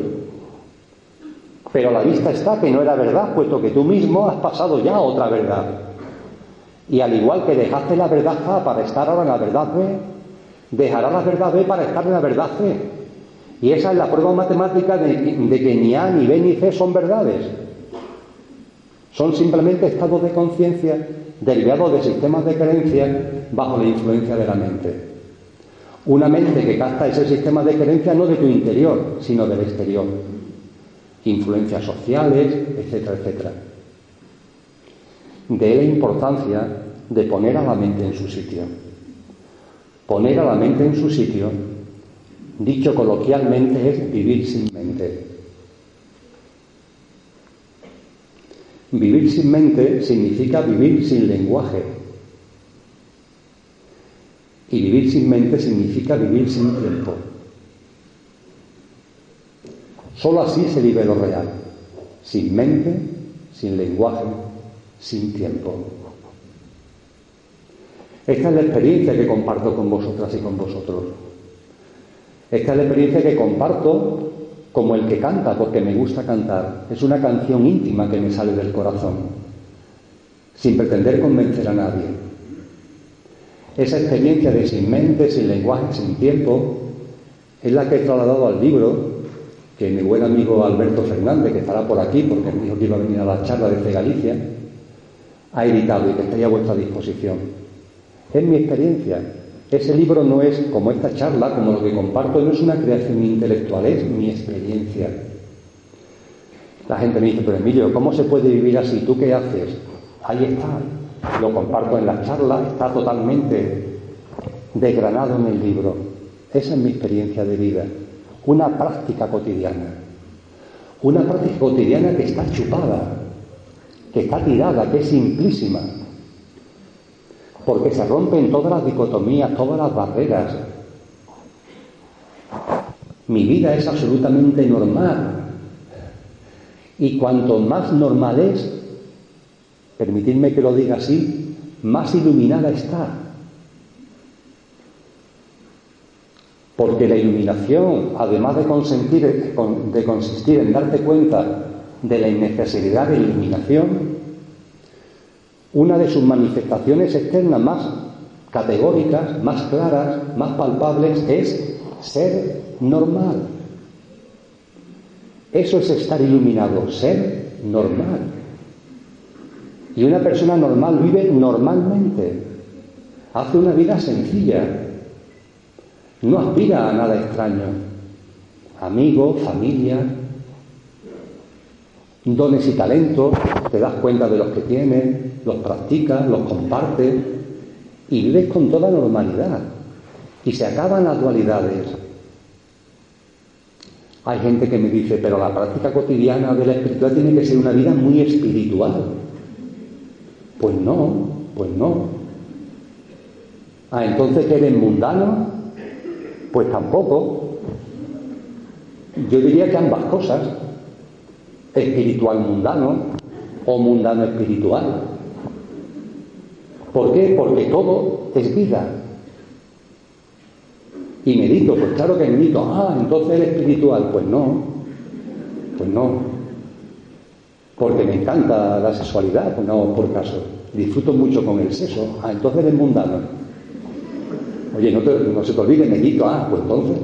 Pero la vista está que no era verdad, puesto que tú mismo has pasado ya a otra verdad. Y al igual que dejaste la verdad A para estar ahora en la verdad B, dejará la verdad B para estar en la verdad C. Y esa es la prueba matemática de, que ni A, ni B, ni C son verdades. Son simplemente estados de conciencia derivados de sistemas de creencias bajo la influencia de la mente. Una mente que capta ese sistema de creencias no de tu interior, sino del exterior. Influencias sociales, etcétera, etcétera. De la importancia de poner a la mente en su sitio. Poner a la mente en su sitio, dicho coloquialmente, es vivir sin mente. Vivir sin mente significa vivir sin lenguaje. Y vivir sin mente significa vivir sin tiempo. Solo así se vive lo real. Sin mente, sin lenguaje, sin tiempo. Esta es la experiencia que comparto con vosotras y con vosotros. Esta es la experiencia que comparto como el que canta, porque me gusta cantar. Es una canción íntima que me sale del corazón, sin pretender convencer a nadie. Esa experiencia de sin mente, sin lenguaje, sin tiempo, es la que he trasladado al libro que mi buen amigo Alberto Fernández, que estará por aquí, porque me dijo que iba a venir a la charla desde Galicia, ha editado y que estaría a vuestra disposición. Es mi experiencia, ese libro no es como esta charla, como lo que comparto, no es una creación intelectual, es mi experiencia. La gente me dice, pero Emilio, ¿cómo se puede vivir así? ¿Tú qué haces? Ahí está, lo comparto en la charla, está totalmente desgranado en el libro. Esa es mi experiencia de vida, una práctica cotidiana. Una práctica cotidiana que está chupada, que está tirada, que es simplísima, porque se rompen todas las dicotomías, todas las barreras. Mi vida es absolutamente normal. Y cuanto más normal es, permitidme que lo diga así, más iluminada está. Porque la iluminación, además de, de consistir en darte cuenta de la innecesidad de iluminación, una de sus manifestaciones externas más categóricas, más claras, más palpables es ser normal. Eso es estar iluminado, ser normal. Y una persona normal vive normalmente, hace una vida sencilla, no aspira a nada extraño. Amigos, familia, dones y talentos, te das cuenta de los que tienes, los practicas, los compartes y vives con toda normalidad. Y se acaban las dualidades. Hay gente que me dice, pero la práctica cotidiana de la espiritualidad tiene que ser una vida muy espiritual. Pues no, pues no. Ah, entonces que eres mundano, pues tampoco. Yo diría que ambas cosas, espiritual mundano o mundano espiritual. ¿Por qué? Porque todo es vida. Y medito, pues claro que medito. Ah, entonces eres espiritual. Pues no, pues no. Porque me encanta la sexualidad, pues no, por caso. Disfruto mucho con el sexo. Ah, entonces eres mundano. Oye, no, no se te olvide, medito. Ah, pues entonces.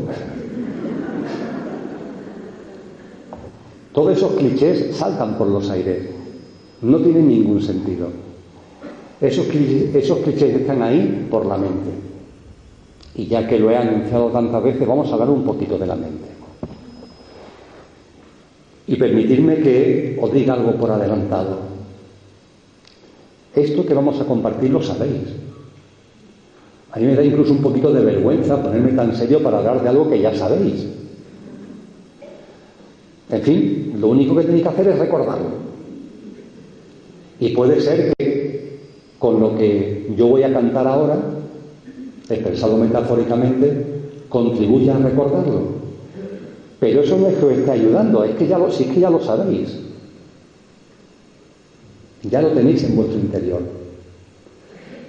Todos esos clichés saltan por los aires. No tienen ningún sentido. Esos, esos clichés están ahí por la mente. Y ya que lo he anunciado tantas veces, vamos a hablar un poquito de la mente. Y permitirme que os diga algo por adelantado. Esto que vamos a compartir lo sabéis. A mí me da incluso un poquito de vergüenza ponerme tan serio para hablar de algo que ya sabéis. En fin, lo único que tenéis que hacer es recordarlo. Y puede ser que con lo que yo voy a cantar ahora, expresado metafóricamente, contribuya a recordarlo. Pero eso no es que os esté ayudando, es que ya lo, es que ya lo sabéis. Ya lo tenéis en vuestro interior.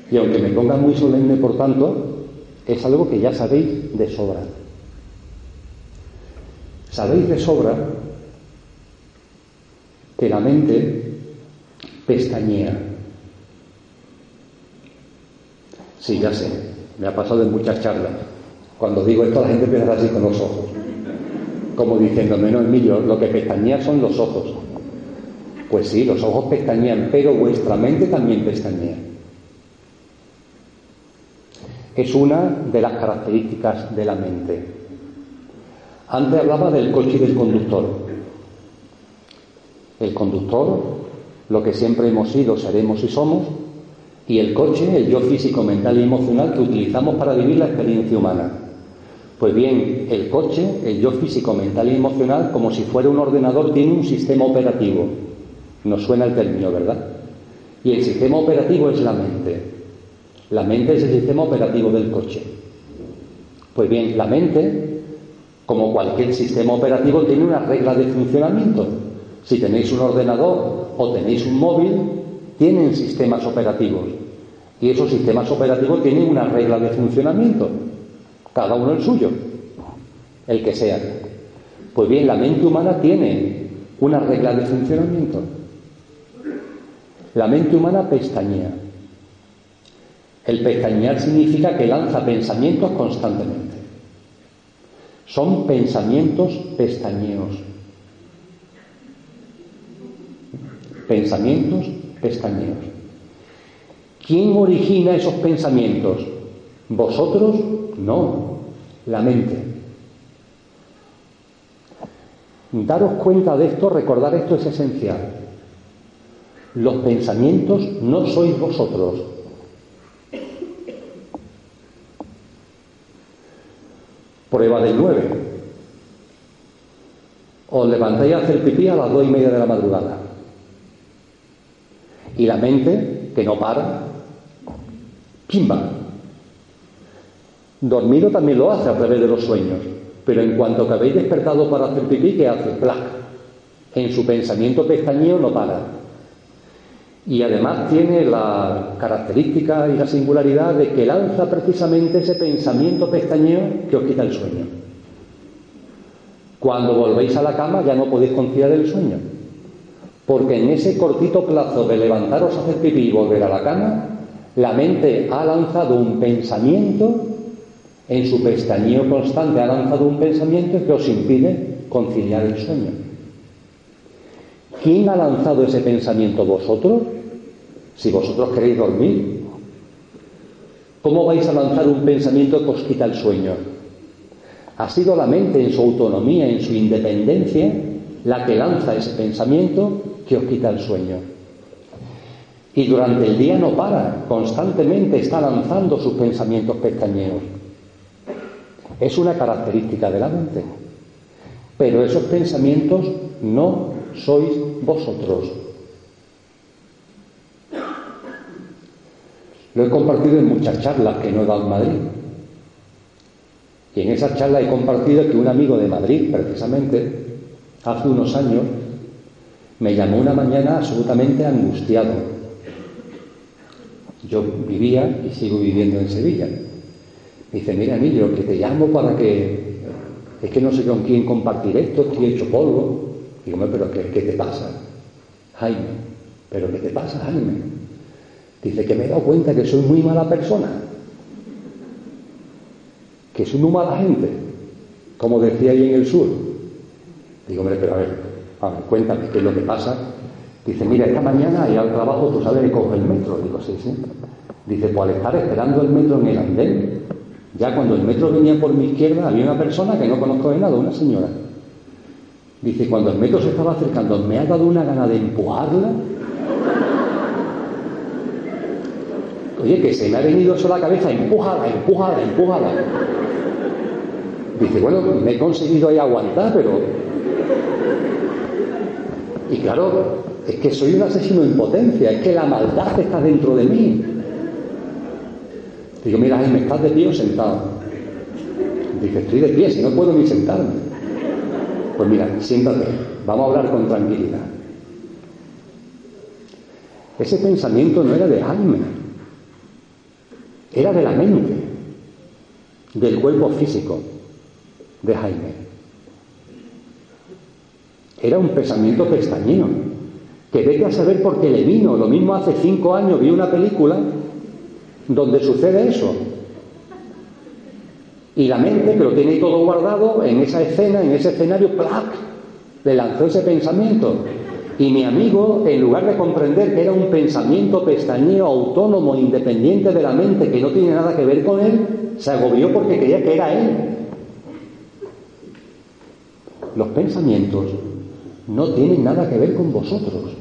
Y aunque me ponga muy solemne, por tanto, es algo que ya sabéis de sobra. Sabéis de sobra que la mente pestañea. Sí, ya sé, me ha pasado en muchas charlas. Cuando digo esto la gente empieza así con los ojos, como diciendo, menos Emilio, lo que pestañea son los ojos. Pues sí, los ojos pestañean, pero vuestra mente también pestañea. Es una de las características de la mente. Antes hablaba del coche y del conductor. El conductor, lo que siempre hemos sido, seremos y somos, y el coche, el yo físico, mental y emocional que utilizamos para vivir la experiencia humana. Pues bien, el coche, el yo físico, mental y emocional, como si fuera un ordenador, tiene un sistema operativo. Nos suena el término, ¿verdad? Y el sistema operativo es la mente. La mente es el sistema operativo del coche. Pues bien, la mente, como cualquier sistema operativo, tiene una regla de funcionamiento. Si tenéis un ordenador o tenéis un móvil, tienen sistemas operativos. Y esos sistemas operativos tienen una regla de funcionamiento. Cada uno el suyo, el que sea. Pues bien, la mente humana tiene una regla de funcionamiento. La mente humana pestañea. El pestañear significa que lanza pensamientos constantemente. Son pensamientos pestañeos. Pensamientos pestañeos. ¿Quién origina esos pensamientos? ¿Vosotros? No, la mente. Daros cuenta de esto, recordar esto es esencial. Los pensamientos no sois vosotros. Prueba del 9. Os levantáis a hacer pipí a las dos y media de la madrugada. Y la mente, que no para, ¡pimba! Dormido también lo hace a través de los sueños, pero en cuanto que habéis despertado para hacer pipí, ¿qué hace? ¡Plac! En su pensamiento pestañeo no para. Y además tiene la característica y la singularidad de que lanza precisamente ese pensamiento pestañeo que os quita el sueño. Cuando volvéis a la cama ya no podéis conciliar el sueño. Porque en ese cortito plazo de levantaros a hacer pipí y volver a la cama, la mente ha lanzado un pensamiento, en su pestañeo constante ha lanzado un pensamiento que os impide conciliar el sueño. ¿Quién ha lanzado ese pensamiento? ¿Vosotros? Si vosotros queréis dormir. ¿Cómo vais a lanzar un pensamiento que os quita el sueño? Ha sido la mente en su autonomía, en su independencia, la que lanza ese pensamiento que os quita el sueño. Y durante el día no para, constantemente está lanzando sus pensamientos pestañeos. Es una característica de la mente. Pero esos pensamientos no sois vosotros. Lo he compartido en muchas charlas que no he dado en Madrid. Y en esa charla he compartido que un amigo de Madrid, precisamente, hace unos años, me llamó una mañana absolutamente angustiado. Yo vivía y sigo viviendo en Sevilla. Dice, mira Emilio, que te llamo para que... Es que no sé con quién compartir esto, estoy hecho polvo. Digo, pero ¿qué, ¿qué te pasa? Jaime, ¿pero qué te pasa, Jaime? Dice que me he dado cuenta que soy muy mala persona. Que soy muy mala gente. Como decía ahí en el sur. Digo, hombre, pero a ver, a ver, cuéntame qué es lo que pasa. Dice, mira, esta mañana y al trabajo tú sabes que coge el metro. Digo, sí, sí. Dice, pues al estar esperando el metro en el andén, ya cuando el metro venía por mi izquierda había una persona que no conozco de nada, una señora. Dice, cuando el metro se estaba acercando, me ha dado una gana de empujarla. Oye, que se me ha venido eso a la cabeza, empújala, empújala, empújala. Dice, bueno, me he conseguido ahí aguantar, pero y claro, es que soy un asesino en potencia, es que la maldad está dentro de mí. Digo, mira, Jaime, ¿estás de pie o sentado? Dice, estoy de pie, si no puedo ni sentarme. Pues mira, siéntate, vamos a hablar con tranquilidad. Ese pensamiento no era de Jaime, era de la mente, del cuerpo físico de Jaime. Era un pensamiento pestañino, que vete a saber por qué le vino. Lo mismo hace cinco años vi una película donde sucede eso. Y la mente, que lo tiene todo guardado, en esa escena, en ese escenario, ¡plac! le lanzó ese pensamiento. Y mi amigo, en lugar de comprender que era un pensamiento pestañeo, autónomo, independiente de la mente, que no tiene nada que ver con él, se agobió porque creía que era él. Los pensamientos no tienen nada que ver con vosotros,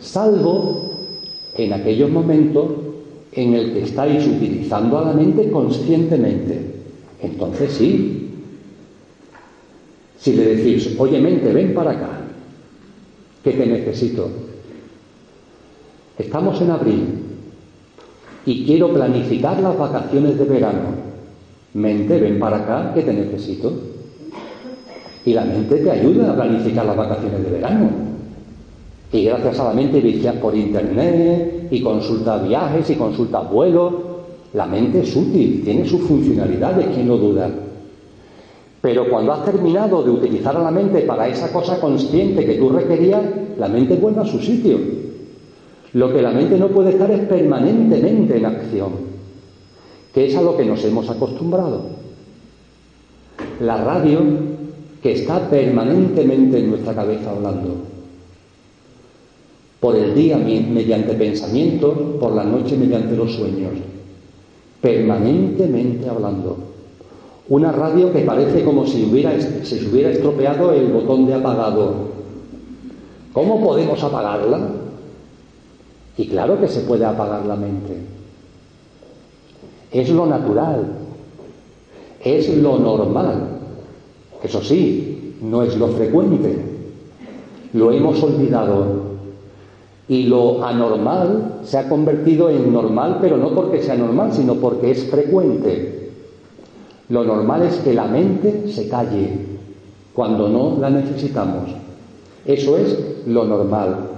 salvo en aquellos momentos en el que estáis utilizando a la mente conscientemente. Entonces sí. Si le decís, oye mente, ven para acá, que te necesito. Estamos en abril y quiero planificar las vacaciones de verano. Mente, ven para acá, que te necesito. Y la mente te ayuda a planificar las vacaciones de verano. Y gracias a la mente vicias por internet y consulta viajes y consulta vuelos. La mente es útil, tiene sus funcionalidades, quien no duda. Pero cuando has terminado de utilizar a la mente para esa cosa consciente que tú requerías, la mente vuelve a su sitio. Lo que la mente no puede estar es permanentemente en acción, que es a lo que nos hemos acostumbrado. La radio, que está permanentemente en nuestra cabeza hablando, por el día mediante pensamientos, por la noche mediante los sueños, permanentemente hablando. Una radio que parece como si hubiera, se hubiera estropeado el botón de apagado. ¿Cómo podemos apagarla? Y claro que se puede apagar la mente. Es lo natural, es lo normal. Eso sí, no es lo frecuente. Lo hemos olvidado y lo anormal se ha convertido en normal, pero no porque sea normal, sino porque es frecuente. Lo normal es que la mente se calle cuando no la necesitamos. Eso es lo normal.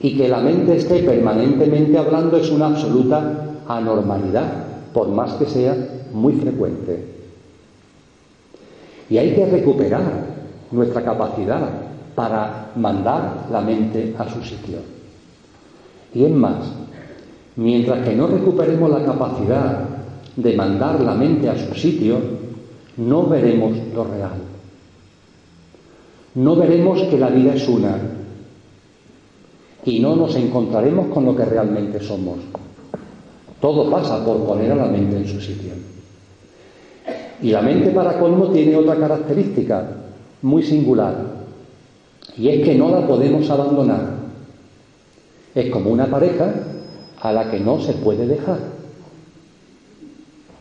Y que la mente esté permanentemente hablando es una absoluta anormalidad, por más que sea muy frecuente. Y hay que recuperar nuestra capacidad para mandar la mente a su sitio. Y es más, mientras que no recuperemos la capacidad de mandar la mente a su sitio, no veremos lo real. No veremos que la vida es una y no nos encontraremos con lo que realmente somos. Todo pasa por poner a la mente en su sitio. Y la mente para colmo tiene otra característica muy singular y es que no la podemos abandonar. Es como una pareja a la que no se puede dejar.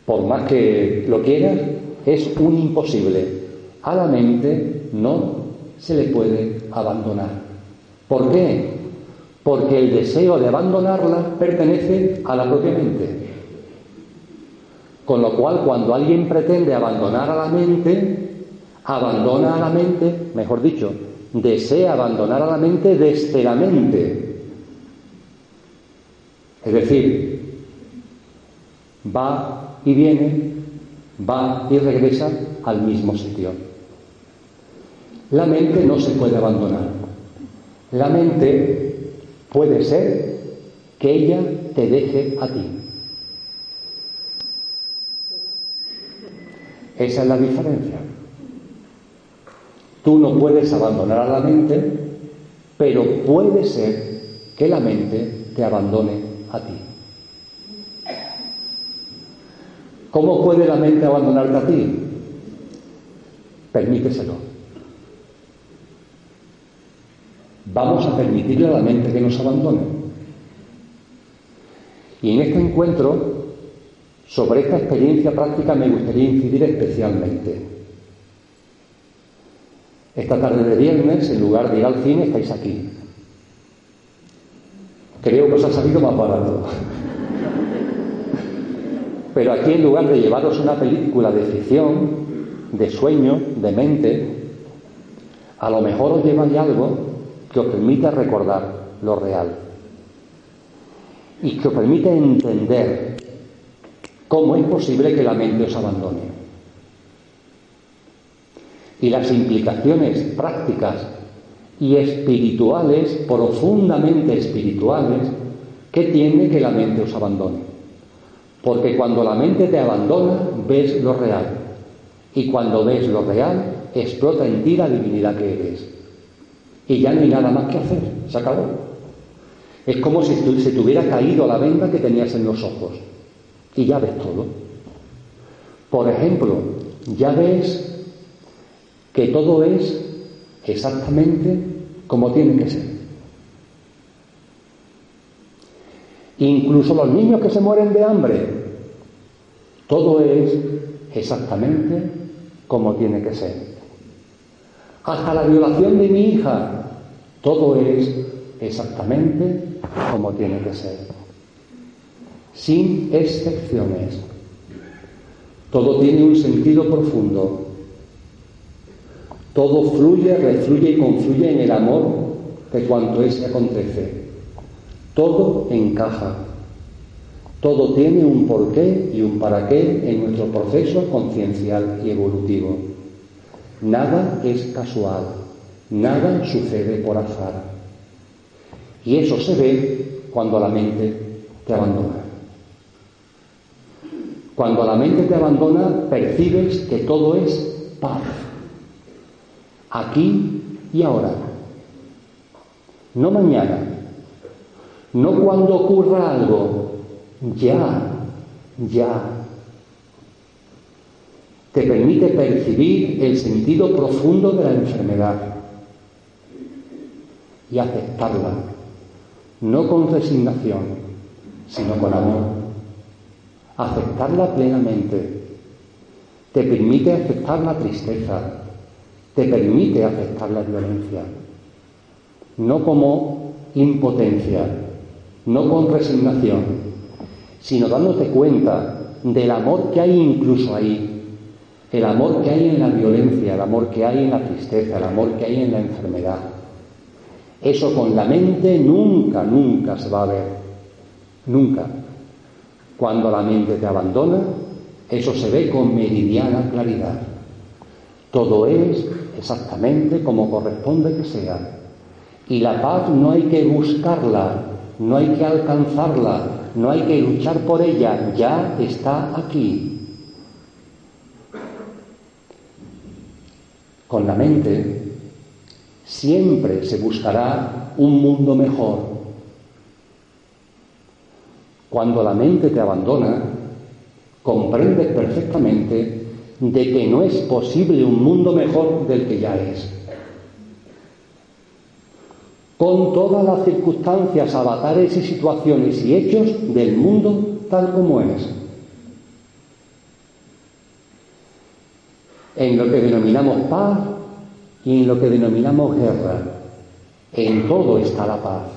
Por más que lo quieras, es un imposible. A la mente no se le puede abandonar. ¿Por qué? Porque el deseo de abandonarla pertenece a la propia mente. Con lo cual, cuando alguien pretende abandonar a la mente, abandona a la mente, mejor dicho, desea abandonar a la mente desde la mente. Es decir, va y viene, va y regresa al mismo sitio. La mente no se puede abandonar. La mente puede ser que ella te deje a ti. Esa es la diferencia. Tú no puedes abandonar a la mente, pero puede ser que la mente te abandone a ti. ¿Cómo puede la mente abandonarte a ti? Permíteselo. Vamos a permitirle a la mente que nos abandone. Y en este encuentro, sobre esta experiencia práctica me gustaría incidir especialmente. Esta tarde de viernes, en lugar de ir al cine, estáis aquí. Creo que os ha salido más barato. Pero aquí en lugar de llevaros una película de ficción, de sueño, de mente, a lo mejor os lleváis algo que os permita recordar lo real. y que os permite entender cómo es posible que la mente os abandone. Y las implicaciones prácticas y espirituales, profundamente espirituales, que tiene que la mente os abandone. Porque cuando la mente te abandona, ves lo real. Y cuando ves lo real, explota en ti la divinidad que eres. Y ya no hay nada más que hacer, se acabó. Es como si se te hubiera caído la venda que tenías en los ojos. Y ya ves todo. Por ejemplo, ya ves que todo es exactamente como tiene que ser. Incluso los niños que se mueren de hambre, todo es exactamente como tiene que ser. Hasta la violación de mi hija, todo es exactamente como tiene que ser. Sin excepciones. Todo tiene un sentido profundo. Todo fluye, refluye y confluye en el amor de cuanto éste acontece. Todo encaja. Todo tiene un porqué y un para qué en nuestro proceso conciencial y evolutivo. Nada es casual, nada sucede por azar. Y eso se ve cuando la mente te abandona. Cuando la mente te abandona, percibes que todo es paz, aquí y ahora, no mañana, no cuando ocurra algo, ya, ya. Te permite percibir el sentido profundo de la enfermedad y aceptarla, no con resignación, sino con amor. Aceptarla plenamente. Te permite aceptar la tristeza, te permite aceptar la violencia, no como impotencia, no con resignación, sino dándote cuenta del amor que hay incluso ahí, el amor que hay en la violencia, el amor que hay en la tristeza, el amor que hay en la enfermedad. Eso con la mente nunca, nunca se va a ver, nunca. Cuando la mente te abandona, eso se ve con meridiana claridad. Todo es exactamente como corresponde que sea. Y la paz no hay que buscarla, no hay que alcanzarla, no hay que luchar por ella, ya está aquí. Con la mente siempre se buscará un mundo mejor. Cuando la mente te abandona, comprendes perfectamente de que no es posible un mundo mejor del que ya es con todas las circunstancias, avatares y situaciones y hechos del mundo tal como es. En lo que denominamos paz y en lo que denominamos guerra, en todo está la paz.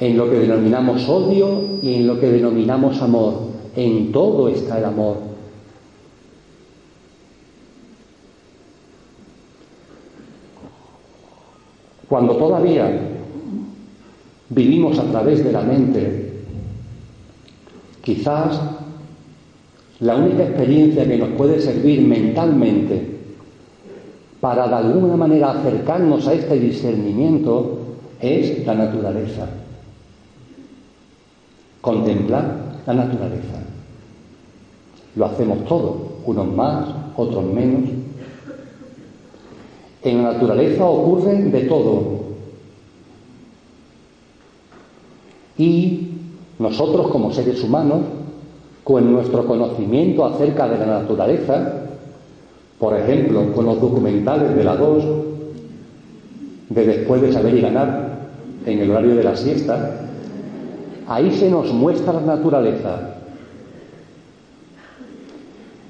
En lo que denominamos odio y en lo que denominamos amor, en todo está el amor. Cuando todavía vivimos a través de la mente, quizás la única experiencia que nos puede servir mentalmente para de alguna manera acercarnos a este discernimiento es la naturaleza. Contemplar la naturaleza. Lo hacemos todos, unos más, otros menos, en la naturaleza ocurre de todo. Y nosotros como seres humanos, con nuestro conocimiento acerca de la naturaleza, por ejemplo, con los documentales de la 2, de después de saber y ganar en el horario de la siesta, ahí se nos muestra la naturaleza.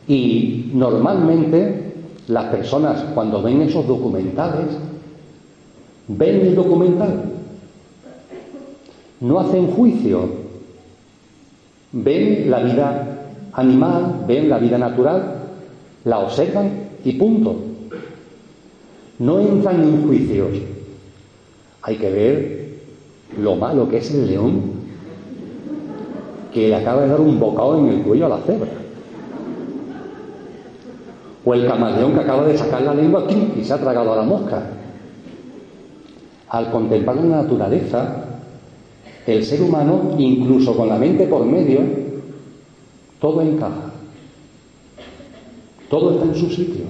Y normalmente las personas cuando ven esos documentales, ven el documental, no hacen juicio, ven la vida animal, ven la vida natural, la observan y punto. No entran en juicios. Hay que ver lo malo que es el león que le acaba de dar un bocado en el cuello a la cebra. O el camaleón que acaba de sacar la lengua y se ha tragado a la mosca. Al contemplar la naturaleza, el ser humano, incluso con la mente por medio, todo encaja. Todo está en su sitio.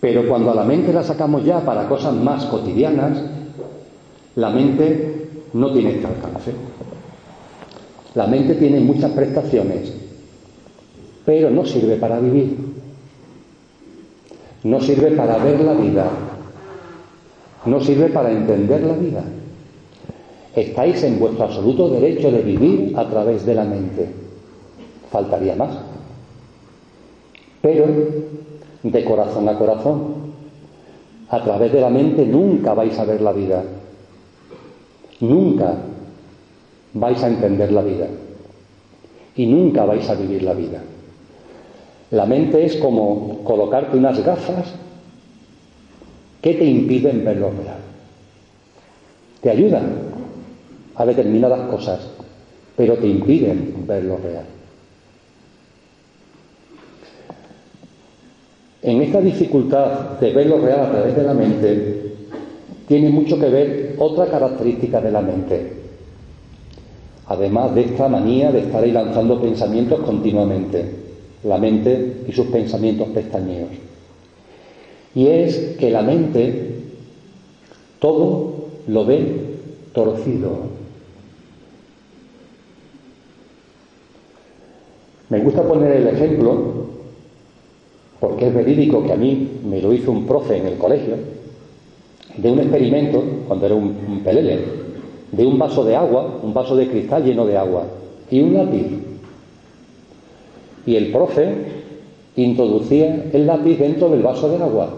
Pero cuando a la mente la sacamos ya para cosas más cotidianas, la mente no tiene este alcance. La mente tiene muchas prestaciones, pero no sirve para vivir. No sirve para ver la vida. No sirve para entender la vida. Estáis en vuestro absoluto derecho de vivir a través de la mente. Faltaría más. Pero de corazón a corazón, a través de la mente nunca vais a ver la vida. Nunca vais a entender la vida. Y nunca vais a vivir la vida. La mente es como colocarte unas gafas que te impiden ver lo real. Te ayudan, a determinadas cosas, pero te impiden ver lo real. En esta dificultad de ver lo real a través de la mente, tiene mucho que ver otra característica de la mente, además de esta manía de estar ahí lanzando pensamientos continuamente, la mente y sus pensamientos pestañeos. Y es que la mente todo lo ve torcido, Me gusta poner el ejemplo, porque es verídico que a mí me lo hizo un profe en el colegio, de un experimento, cuando era un, pelele, de un vaso de agua, un vaso de cristal lleno de agua, y un lápiz. Y el profe introducía el lápiz dentro del vaso de agua.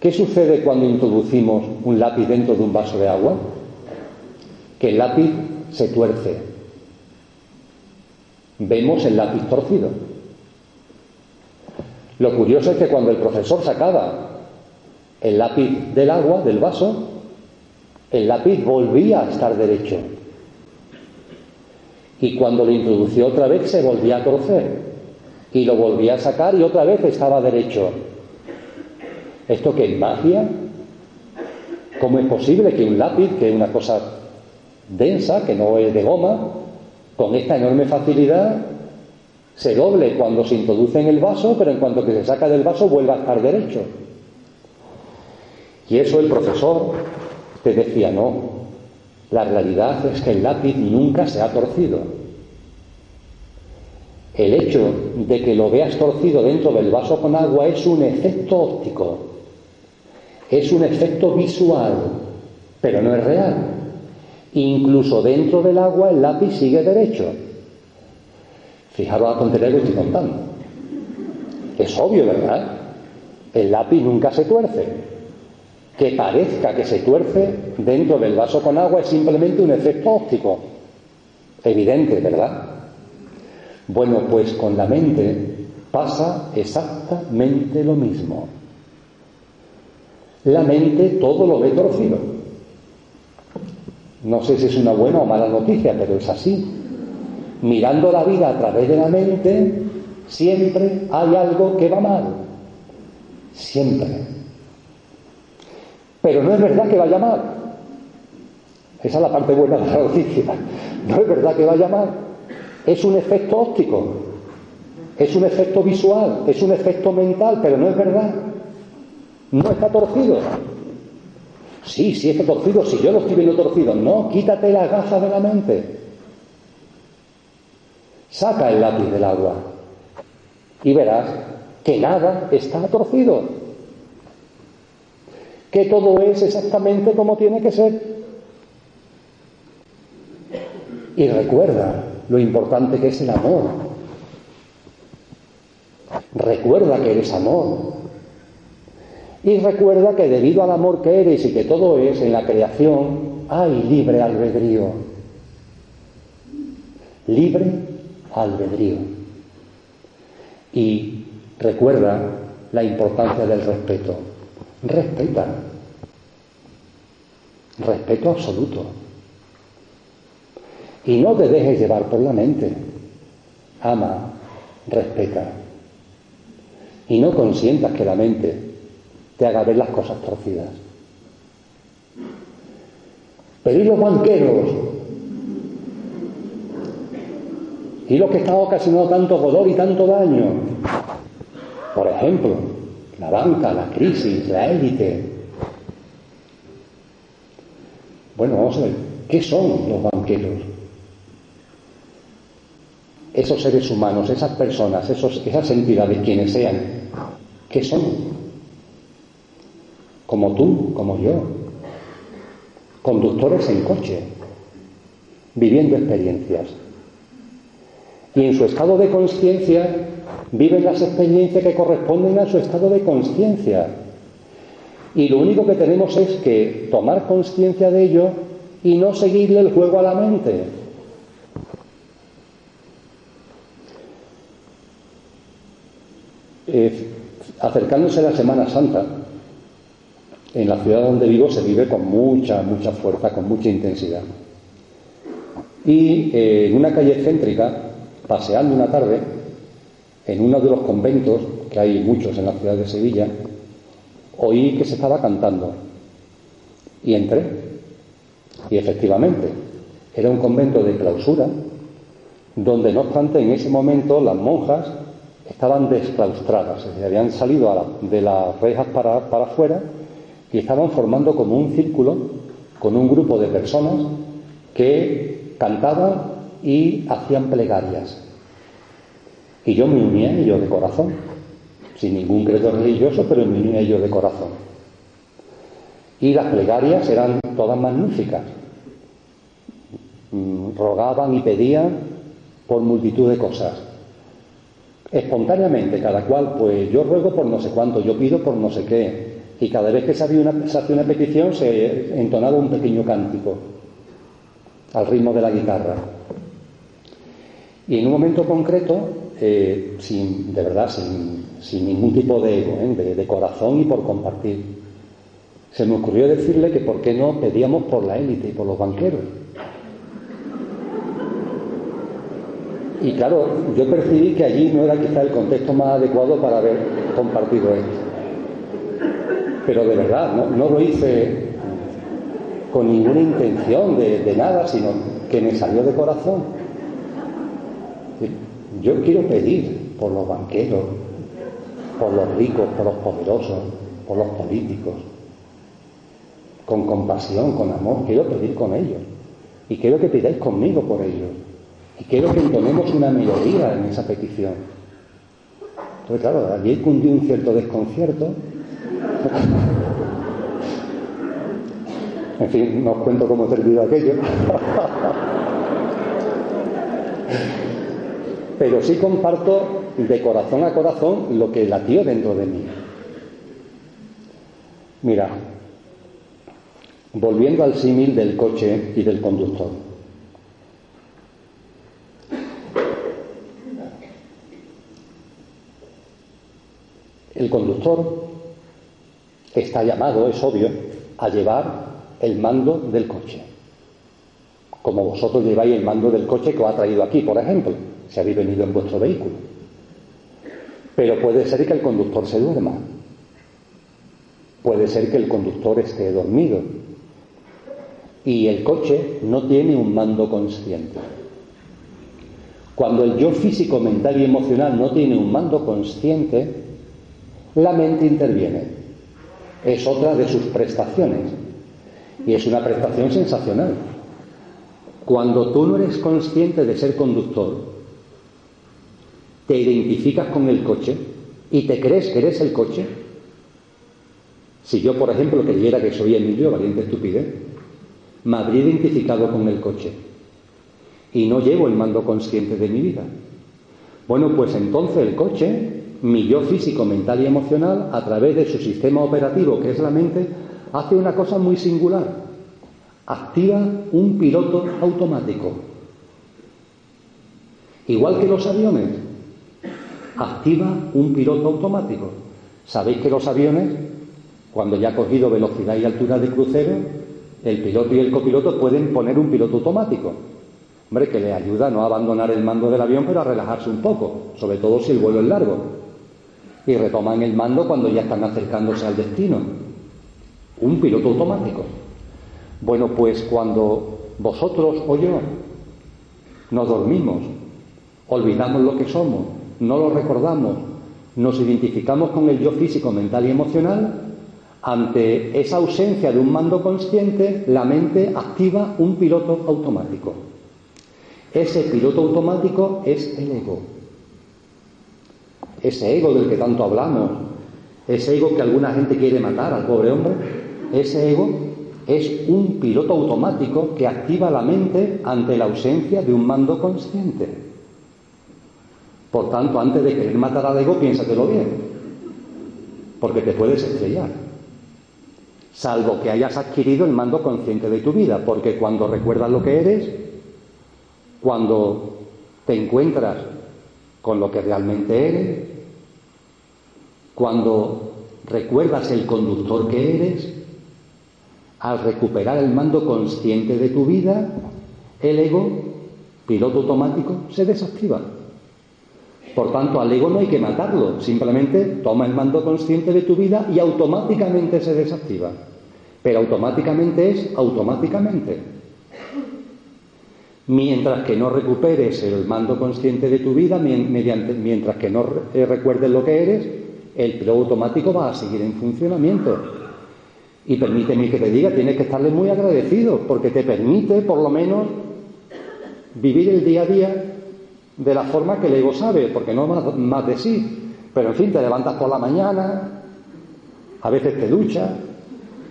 ¿Qué sucede cuando introducimos un lápiz dentro de un vaso de agua? Que el lápiz se tuerce, vemos el lápiz torcido. Lo curioso es que cuando el profesor sacaba el lápiz del agua, del vaso, el lápiz volvía a estar derecho. Y cuando lo introdució otra vez se volvía a torcer. Y lo volvía a sacar y otra vez estaba derecho. ¿Esto qué es magia? ¿Cómo es posible que un lápiz, que es una cosa densa, que no es de goma, con esta enorme facilidad se doble cuando se introduce en el vaso, pero en cuanto que se saca del vaso vuelve a estar derecho. Y eso el profesor te decía, no, la realidad es que el lápiz nunca se ha torcido. El hecho de que lo veas torcido dentro del vaso con agua es un efecto óptico, es un efecto visual, pero no es real. Incluso dentro del agua el lápiz sigue derecho. Fijaros la tontería que estoy contando. Es obvio, ¿verdad? El lápiz nunca se tuerce. Que parezca que se tuerce dentro del vaso con agua es simplemente un efecto óptico. Evidente, ¿verdad? Bueno, pues con la mente pasa exactamente lo mismo. La mente todo lo ve torcido. No sé si es una buena o mala noticia, pero es así. Mirando la vida a través de la mente, siempre hay algo que va mal. Siempre. Pero no es verdad que vaya mal. Esa es la parte buena de la noticia. No es verdad que vaya mal. Es un efecto óptico. Es un efecto visual. Es un efecto mental, pero no es verdad. No está torcido. Sí, sí está torcido, si yo lo estoy viendo torcido. No, quítate las gafas de la mente. Saca el lápiz del agua y verás que nada está torcido. Que todo es exactamente como tiene que ser. Y recuerda lo importante que es el amor. Recuerda que eres amor. Y recuerda que debido al amor que eres y que todo es en la creación, hay libre albedrío. Libre albedrío. Y recuerda la importancia del respeto. Respeta. respeto absoluto. Y no te dejes llevar por la mente. Ama, respeta. Y no consientas que la mente te haga ver las cosas torcidas. Pero ¿y los banqueros? ¿Y los que están ocasionando tanto dolor y tanto daño? Por ejemplo, la banca, la crisis, la élite. Bueno, vamos a ver, ¿qué son los banqueros? Esos seres humanos, esas personas, esos, esas entidades, quienes sean, ¿qué son? Como tú, como yo, conductores en coche, viviendo experiencias. Y en su estado de conciencia viven las experiencias que corresponden a su estado de conciencia. Y lo único que tenemos es que tomar conciencia de ello y no seguirle el juego a la mente. Eh, acercándose a la Semana Santa, en la ciudad donde vivo se vive con mucha, mucha fuerza, con mucha intensidad. Y eh, en una calle céntrica, paseando una tarde, en uno de los conventos, que hay muchos en la ciudad de Sevilla, oí que se estaba cantando. Y entré. Y efectivamente, era un convento de clausura, donde no obstante en ese momento las monjas estaban desclaustradas, es decir, habían salido de las rejas para, para afuera y estaban formando como un círculo con un grupo de personas que cantaban y hacían plegarias. Y yo me unía a ellos de corazón, sin ningún credo religioso, pero me unía a ellos de corazón. Y las plegarias eran todas magníficas. Mm, rogaban y pedían por multitud de cosas. Espontáneamente, cada cual, pues yo ruego por no sé cuánto, yo pido por no sé qué. Y cada vez que se una, se hacía una petición se entonaba un pequeño cántico al ritmo de la guitarra. Y en un momento concreto eh, sin, de verdad, sin, ningún tipo de ego, ¿eh? de, corazón y por compartir. Se me ocurrió decirle que por qué no pedíamos por la élite y por los banqueros. Y claro, yo percibí que allí no era quizá el contexto más adecuado para haber compartido esto. Pero de verdad, no, lo hice con ninguna intención de nada, sino que me salió de corazón. Yo quiero pedir por los banqueros, por los ricos, por los poderosos, por los políticos, con compasión, con amor, quiero pedir con ellos. Y quiero que pidáis conmigo por ellos. Y quiero que entonemos una melodía en esa petición. Entonces, claro, allí cundió un cierto desconcierto. en fin, no os cuento cómo he servido aquello. pero sí comparto de corazón a corazón lo que latió dentro de mí. Mira, volviendo al símil del coche y del conductor. El conductor está llamado, es obvio, a llevar el mando del coche. Como vosotros lleváis el mando del coche que os ha traído aquí, por ejemplo si habéis venido en vuestro vehículo. Pero puede ser que el conductor se duerma. Puede ser que el conductor esté dormido. Y el coche no tiene un mando consciente. Cuando el yo físico, mental y emocional no tiene un mando consciente, la mente interviene. Es otra de sus prestaciones. Y es una prestación sensacional. Cuando tú no eres consciente de ser conductor, te identificas con el coche y te crees que eres el coche. Si yo, por ejemplo, creyera que soy Emilio, valiente estupidez, me habría identificado con el coche y no llevo el mando consciente de mi vida. Bueno, pues entonces el coche, mi yo físico, mental y emocional, a través de su sistema operativo, que es la mente, hace una cosa muy singular. Activa un piloto automático. Igual que los aviones, activa un piloto automático. Sabéis que los aviones, cuando ya ha cogido velocidad y altura de crucero, el piloto y el copiloto pueden poner un piloto automático. Hombre, que le ayuda a no abandonar el mando del avión, pero a relajarse un poco, sobre todo si el vuelo es largo. Y retoman el mando cuando ya están acercándose al destino. Un piloto automático. Bueno, pues cuando vosotros o yo nos dormimos, olvidamos lo que somos, no lo recordamos, nos identificamos con el yo físico, mental y emocional, ante esa ausencia de un mando consciente, la mente activa un piloto automático. Ese piloto automático es el ego. Ese ego del que tanto hablamos, ese ego que alguna gente quiere matar al pobre hombre, ese ego es un piloto automático que activa la mente ante la ausencia de un mando consciente. Por tanto, antes de querer matar al ego, piénsatelo bien, porque te puedes estrellar. Salvo que hayas adquirido el mando consciente de tu vida, porque cuando recuerdas lo que eres, cuando te encuentras con lo que realmente eres, cuando recuerdas el conductor que eres, al recuperar el mando consciente de tu vida, el ego, piloto automático, se desactiva. Por tanto, al ego no hay que matarlo, simplemente toma el mando consciente de tu vida y automáticamente se desactiva. Pero automáticamente es automáticamente. Mientras que no recuperes el mando consciente de tu vida, mediante, mientras que no eh, recuerdes lo que eres, el piloto automático va a seguir en funcionamiento. Y permíteme que te diga, tienes que estarle muy agradecido, porque te permite, por lo menos, vivir el día a día de la forma que el ego sabe, porque no más, más de sí. Pero en fin, te levantas por la mañana, a veces te duchas,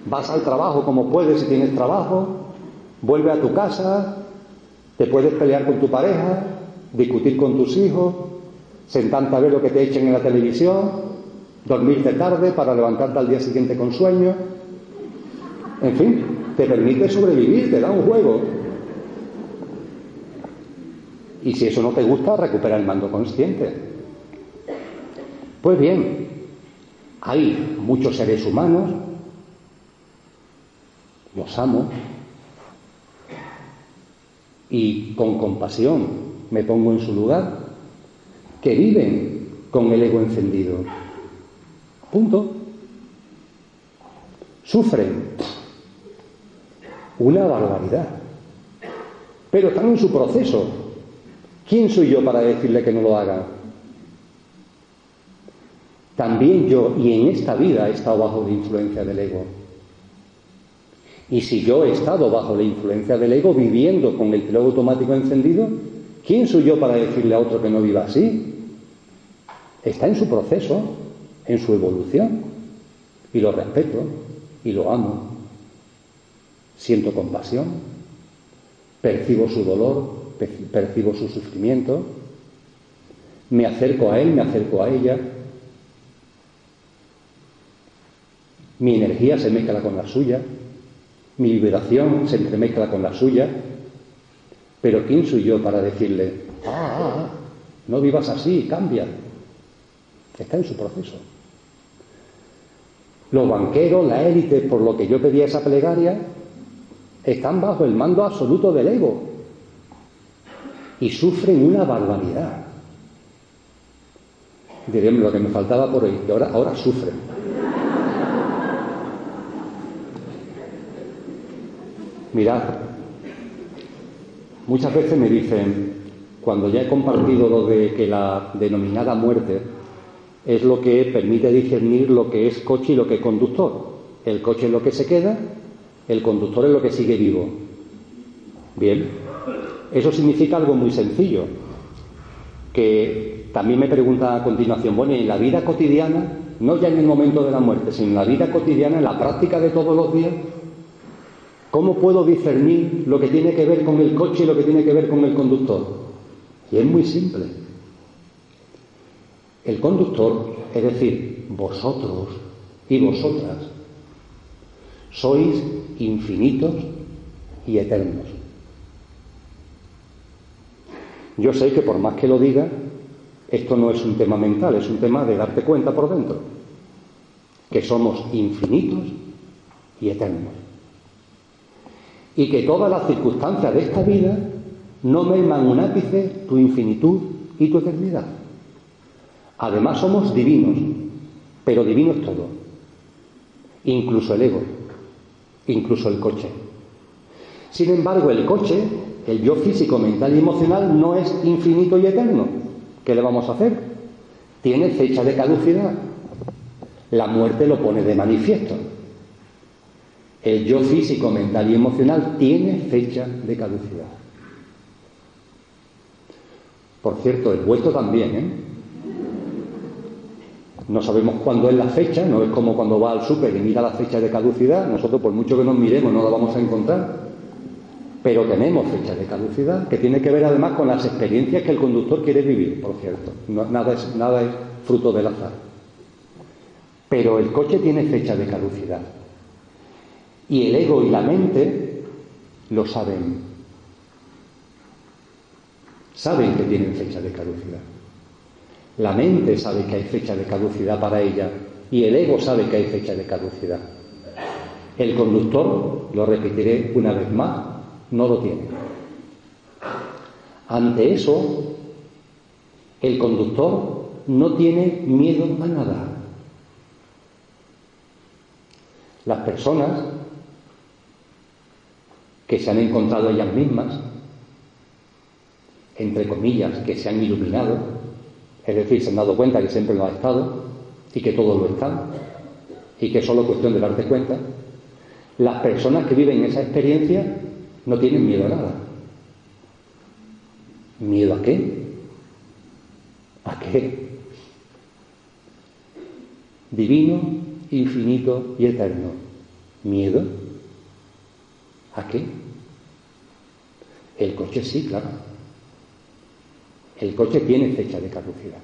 vas al trabajo como puedes si tienes trabajo, vuelves a tu casa, te puedes pelear con tu pareja, discutir con tus hijos, sentarte a ver lo que te echen en la televisión, dormirte tarde para levantarte al día siguiente con sueño. En fin, te permite sobrevivir, te da un juego. Y si eso no te gusta, recupera el mando consciente. Pues bien, hay muchos seres humanos, los amo, y con compasión me pongo en su lugar, que viven con el ego encendido. Punto. Sufren una barbaridad, pero están en su proceso. ¿Quién soy yo para decirle que no lo haga? También yo, y en esta vida, he estado bajo la influencia del ego. Y si yo he estado bajo la influencia del ego viviendo con el piloto automático encendido, ¿quién soy yo para decirle a otro que no viva así? Está en su proceso, en su evolución. Y lo respeto y lo amo. Siento compasión, percibo su dolor, percibo su sufrimiento, me acerco a él, me acerco a ella. Mi energía se mezcla con la suya. Mi liberación se entremezcla con la suya, pero ¿quién soy yo para decirle, ah, no vivas así, cambia? Está en su proceso. Los banqueros, la élite, por lo que yo pedía esa plegaria, están bajo el mando absoluto del ego y sufren una barbaridad. Diríamos lo que me faltaba por ahí, y ahora, ahora sufren. Mirad, muchas veces me dicen, cuando ya he compartido lo de que la denominada muerte es lo que permite discernir lo que es coche y lo que es conductor. El coche es lo que se queda, el conductor es lo que sigue vivo. Bien, eso significa algo muy sencillo, que también me pregunta a continuación, bueno, en la vida cotidiana, no ya en el momento de la muerte, sino en la vida cotidiana, en la práctica de todos los días, ¿Cómo puedo discernir lo que tiene que ver con el coche y lo que tiene que ver con el conductor? Y es muy simple. El conductor, es decir, vosotros y vosotras, sois infinitos y eternos. Yo sé que por más que lo diga, esto no es un tema mental, es un tema de darte cuenta por dentro, que somos infinitos y eternos. y que todas las circunstancias de esta vida no merman un ápice tu infinitud y tu eternidad. Además somos divinos, pero divino es todo, incluso el ego, incluso el coche. Sin embargo, el coche, el yo físico, mental y emocional, no es infinito y eterno. ¿Qué le vamos a hacer? Tiene fecha de caducidad. La muerte lo pone de manifiesto. El yo físico, mental y emocional tiene fecha de caducidad. Por cierto, el vuestro también, ¿eh? No sabemos cuándo es la fecha, no es como cuando va al súper y mira la fecha de caducidad, nosotros por mucho que nos miremos no la vamos a encontrar, pero tenemos fecha de caducidad que tiene que ver además con las experiencias que el conductor quiere vivir, por cierto, nada, es, nada es fruto del azar. Pero el coche tiene fecha de caducidad y el ego y la mente lo saben, saben que tienen fecha de caducidad. La mente sabe que hay fecha de caducidad para ella y el ego sabe que hay fecha de caducidad. El conductor, lo repetiré una vez más, no lo tiene. Ante eso, el conductor no tiene miedo a nada. Las personas que se han encontrado ellas mismas, entre comillas, que se han iluminado, es decir, se han dado cuenta que siempre lo ha estado y que todo lo está y que es solo cuestión de darte cuenta, las personas que viven esa experiencia no tienen miedo a nada. ¿Miedo a qué? ¿A qué? Divino, infinito y eterno. ¿Miedo? ¿A qué? El coche sí, claro. El coche tiene fecha de caducidad.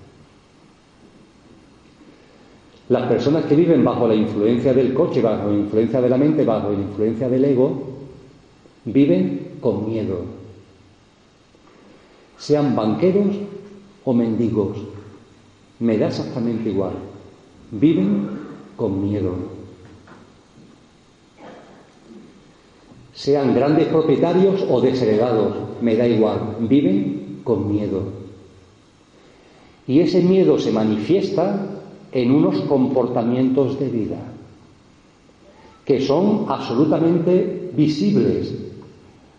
Las personas que viven bajo la influencia del coche, bajo la influencia de la mente, bajo la influencia del ego, viven con miedo. Sean banqueros o mendigos, me da exactamente igual. Viven con miedo. Sean grandes propietarios o desheredados, me da igual. Viven con miedo. Y ese miedo se manifiesta en unos comportamientos de vida que son absolutamente visibles,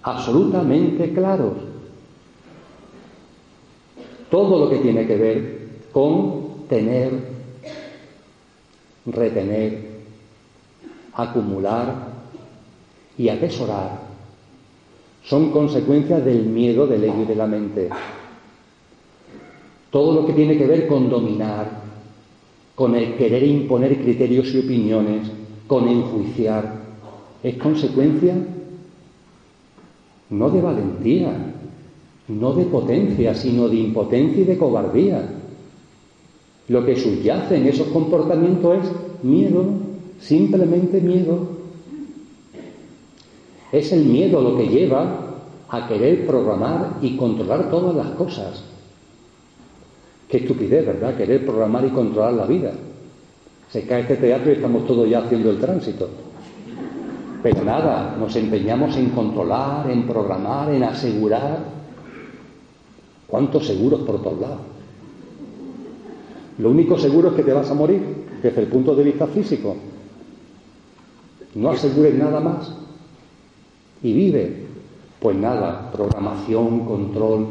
absolutamente claros. Todo lo que tiene que ver con tener, retener, acumular y atesorar son consecuencias del miedo del ego y de la mente. Todo lo que tiene que ver con dominar, con el querer imponer criterios y opiniones, con enjuiciar, es consecuencia no de valentía, no de potencia, sino de impotencia y de cobardía. Lo que subyace en esos comportamientos es miedo, simplemente miedo. Es el miedo lo que lleva a querer programar y controlar todas las cosas. Qué estupidez, ¿verdad? Querer programar y controlar la vida. Se cae este teatro y estamos todos ya haciendo el tránsito. Pero nada, nos empeñamos en controlar, en programar, en asegurar. ¿Cuántos seguros por todos lados? Lo único seguro es que te vas a morir, desde el punto de vista físico. No asegures nada más. Y vive. Pues nada, programación, control.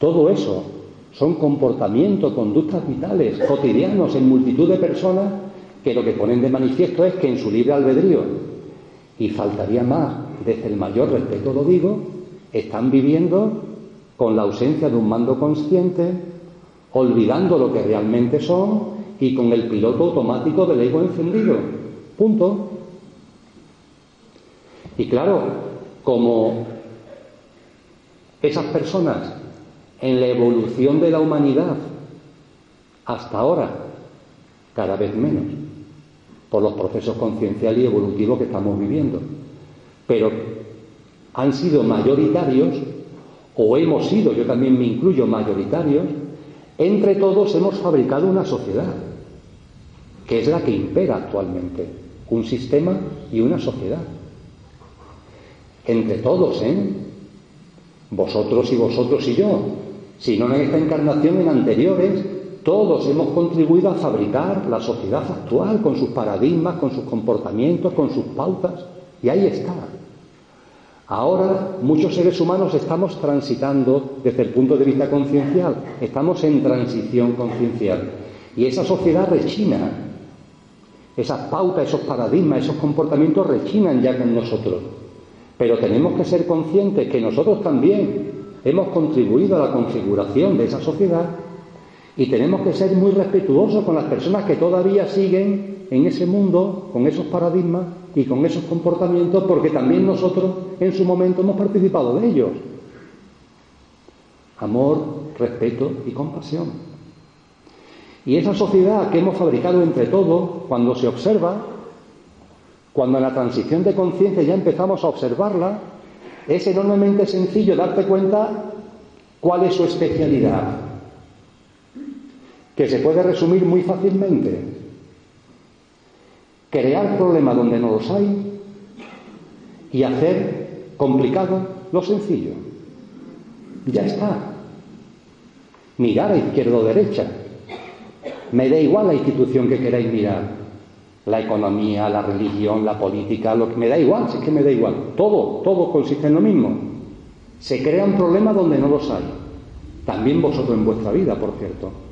Todo eso son comportamientos, conductas vitales, cotidianos en multitud de personas que lo que ponen de manifiesto es que en su libre albedrío, y faltaría más, desde el mayor respeto lo digo, están viviendo con la ausencia de un mando consciente, olvidando lo que realmente son y con el piloto automático del ego encendido. Punto. Y claro, como esas personas en la evolución de la humanidad hasta ahora, cada vez menos, por los procesos concienciales y evolutivos que estamos viviendo. Pero han sido mayoritarios, o hemos sido, yo también me incluyo, mayoritarios, entre todos hemos fabricado una sociedad, que es la que impera actualmente, un sistema y una sociedad. entre todos, ¿eh? Vosotros y vosotros y yo. Si no en esta encarnación, en anteriores, todos hemos contribuido a fabricar la sociedad actual con sus paradigmas, con sus comportamientos, con sus pautas. Y ahí está. Ahora muchos seres humanos estamos transitando desde el punto de vista conciencial, estamos en transición conciencial. Y esa sociedad rechina, esas pautas, esos paradigmas, esos comportamientos rechinan ya con nosotros. Pero tenemos que ser conscientes que nosotros también hemos contribuido a la configuración de esa sociedad y tenemos que ser muy respetuosos con las personas que todavía siguen en ese mundo, con esos paradigmas y con esos comportamientos, porque también nosotros en su momento hemos participado de ellos. Amor, respeto y compasión. Y esa sociedad que hemos fabricado entre todos, cuando se observa, cuando en la transición de conciencia ya empezamos a observarla, es enormemente sencillo darte cuenta cuál es su especialidad, que se puede resumir muy fácilmente. Crear problemas donde no los hay y hacer complicado lo sencillo. Ya está. Mirar a izquierda o derecha. Me da igual la institución que queráis mirar. La economía, la religión, la política, lo que me da igual, si es que me da igual. Todo, todo consiste en lo mismo. Se crean problemas donde no los hay. También vosotros en vuestra vida, por cierto.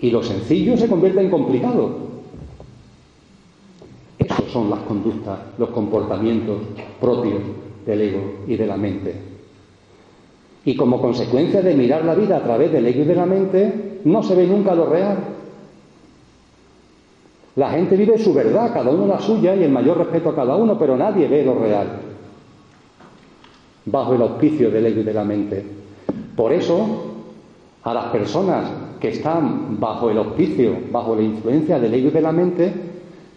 Y lo sencillo se convierte en complicado. Esos son las conductas, los comportamientos propios del ego y de la mente. Y como consecuencia de mirar la vida a través del ego y de la mente, no se ve nunca lo real. La gente vive su verdad, cada uno la suya y el mayor respeto a cada uno, pero nadie ve lo real bajo el auspicio del ego y de la mente. Por eso, a las personas que están bajo el auspicio, bajo la influencia del ego y de la mente,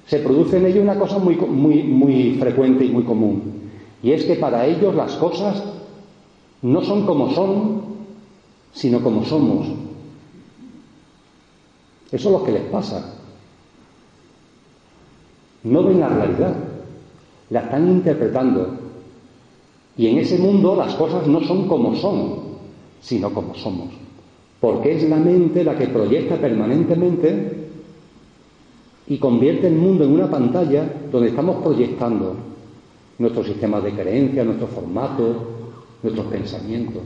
se produce en ellos una cosa muy, muy, muy frecuente y muy común. Y es que para ellos las cosas no son como son, sino como somos. Eso es lo que les pasa. No ven la realidad, la están interpretando. Y en ese mundo las cosas no son como son, sino como somos porque es la mente la que proyecta permanentemente y convierte el mundo en una pantalla donde estamos proyectando nuestros sistemas de creencia, nuestros formatos, nuestros pensamientos.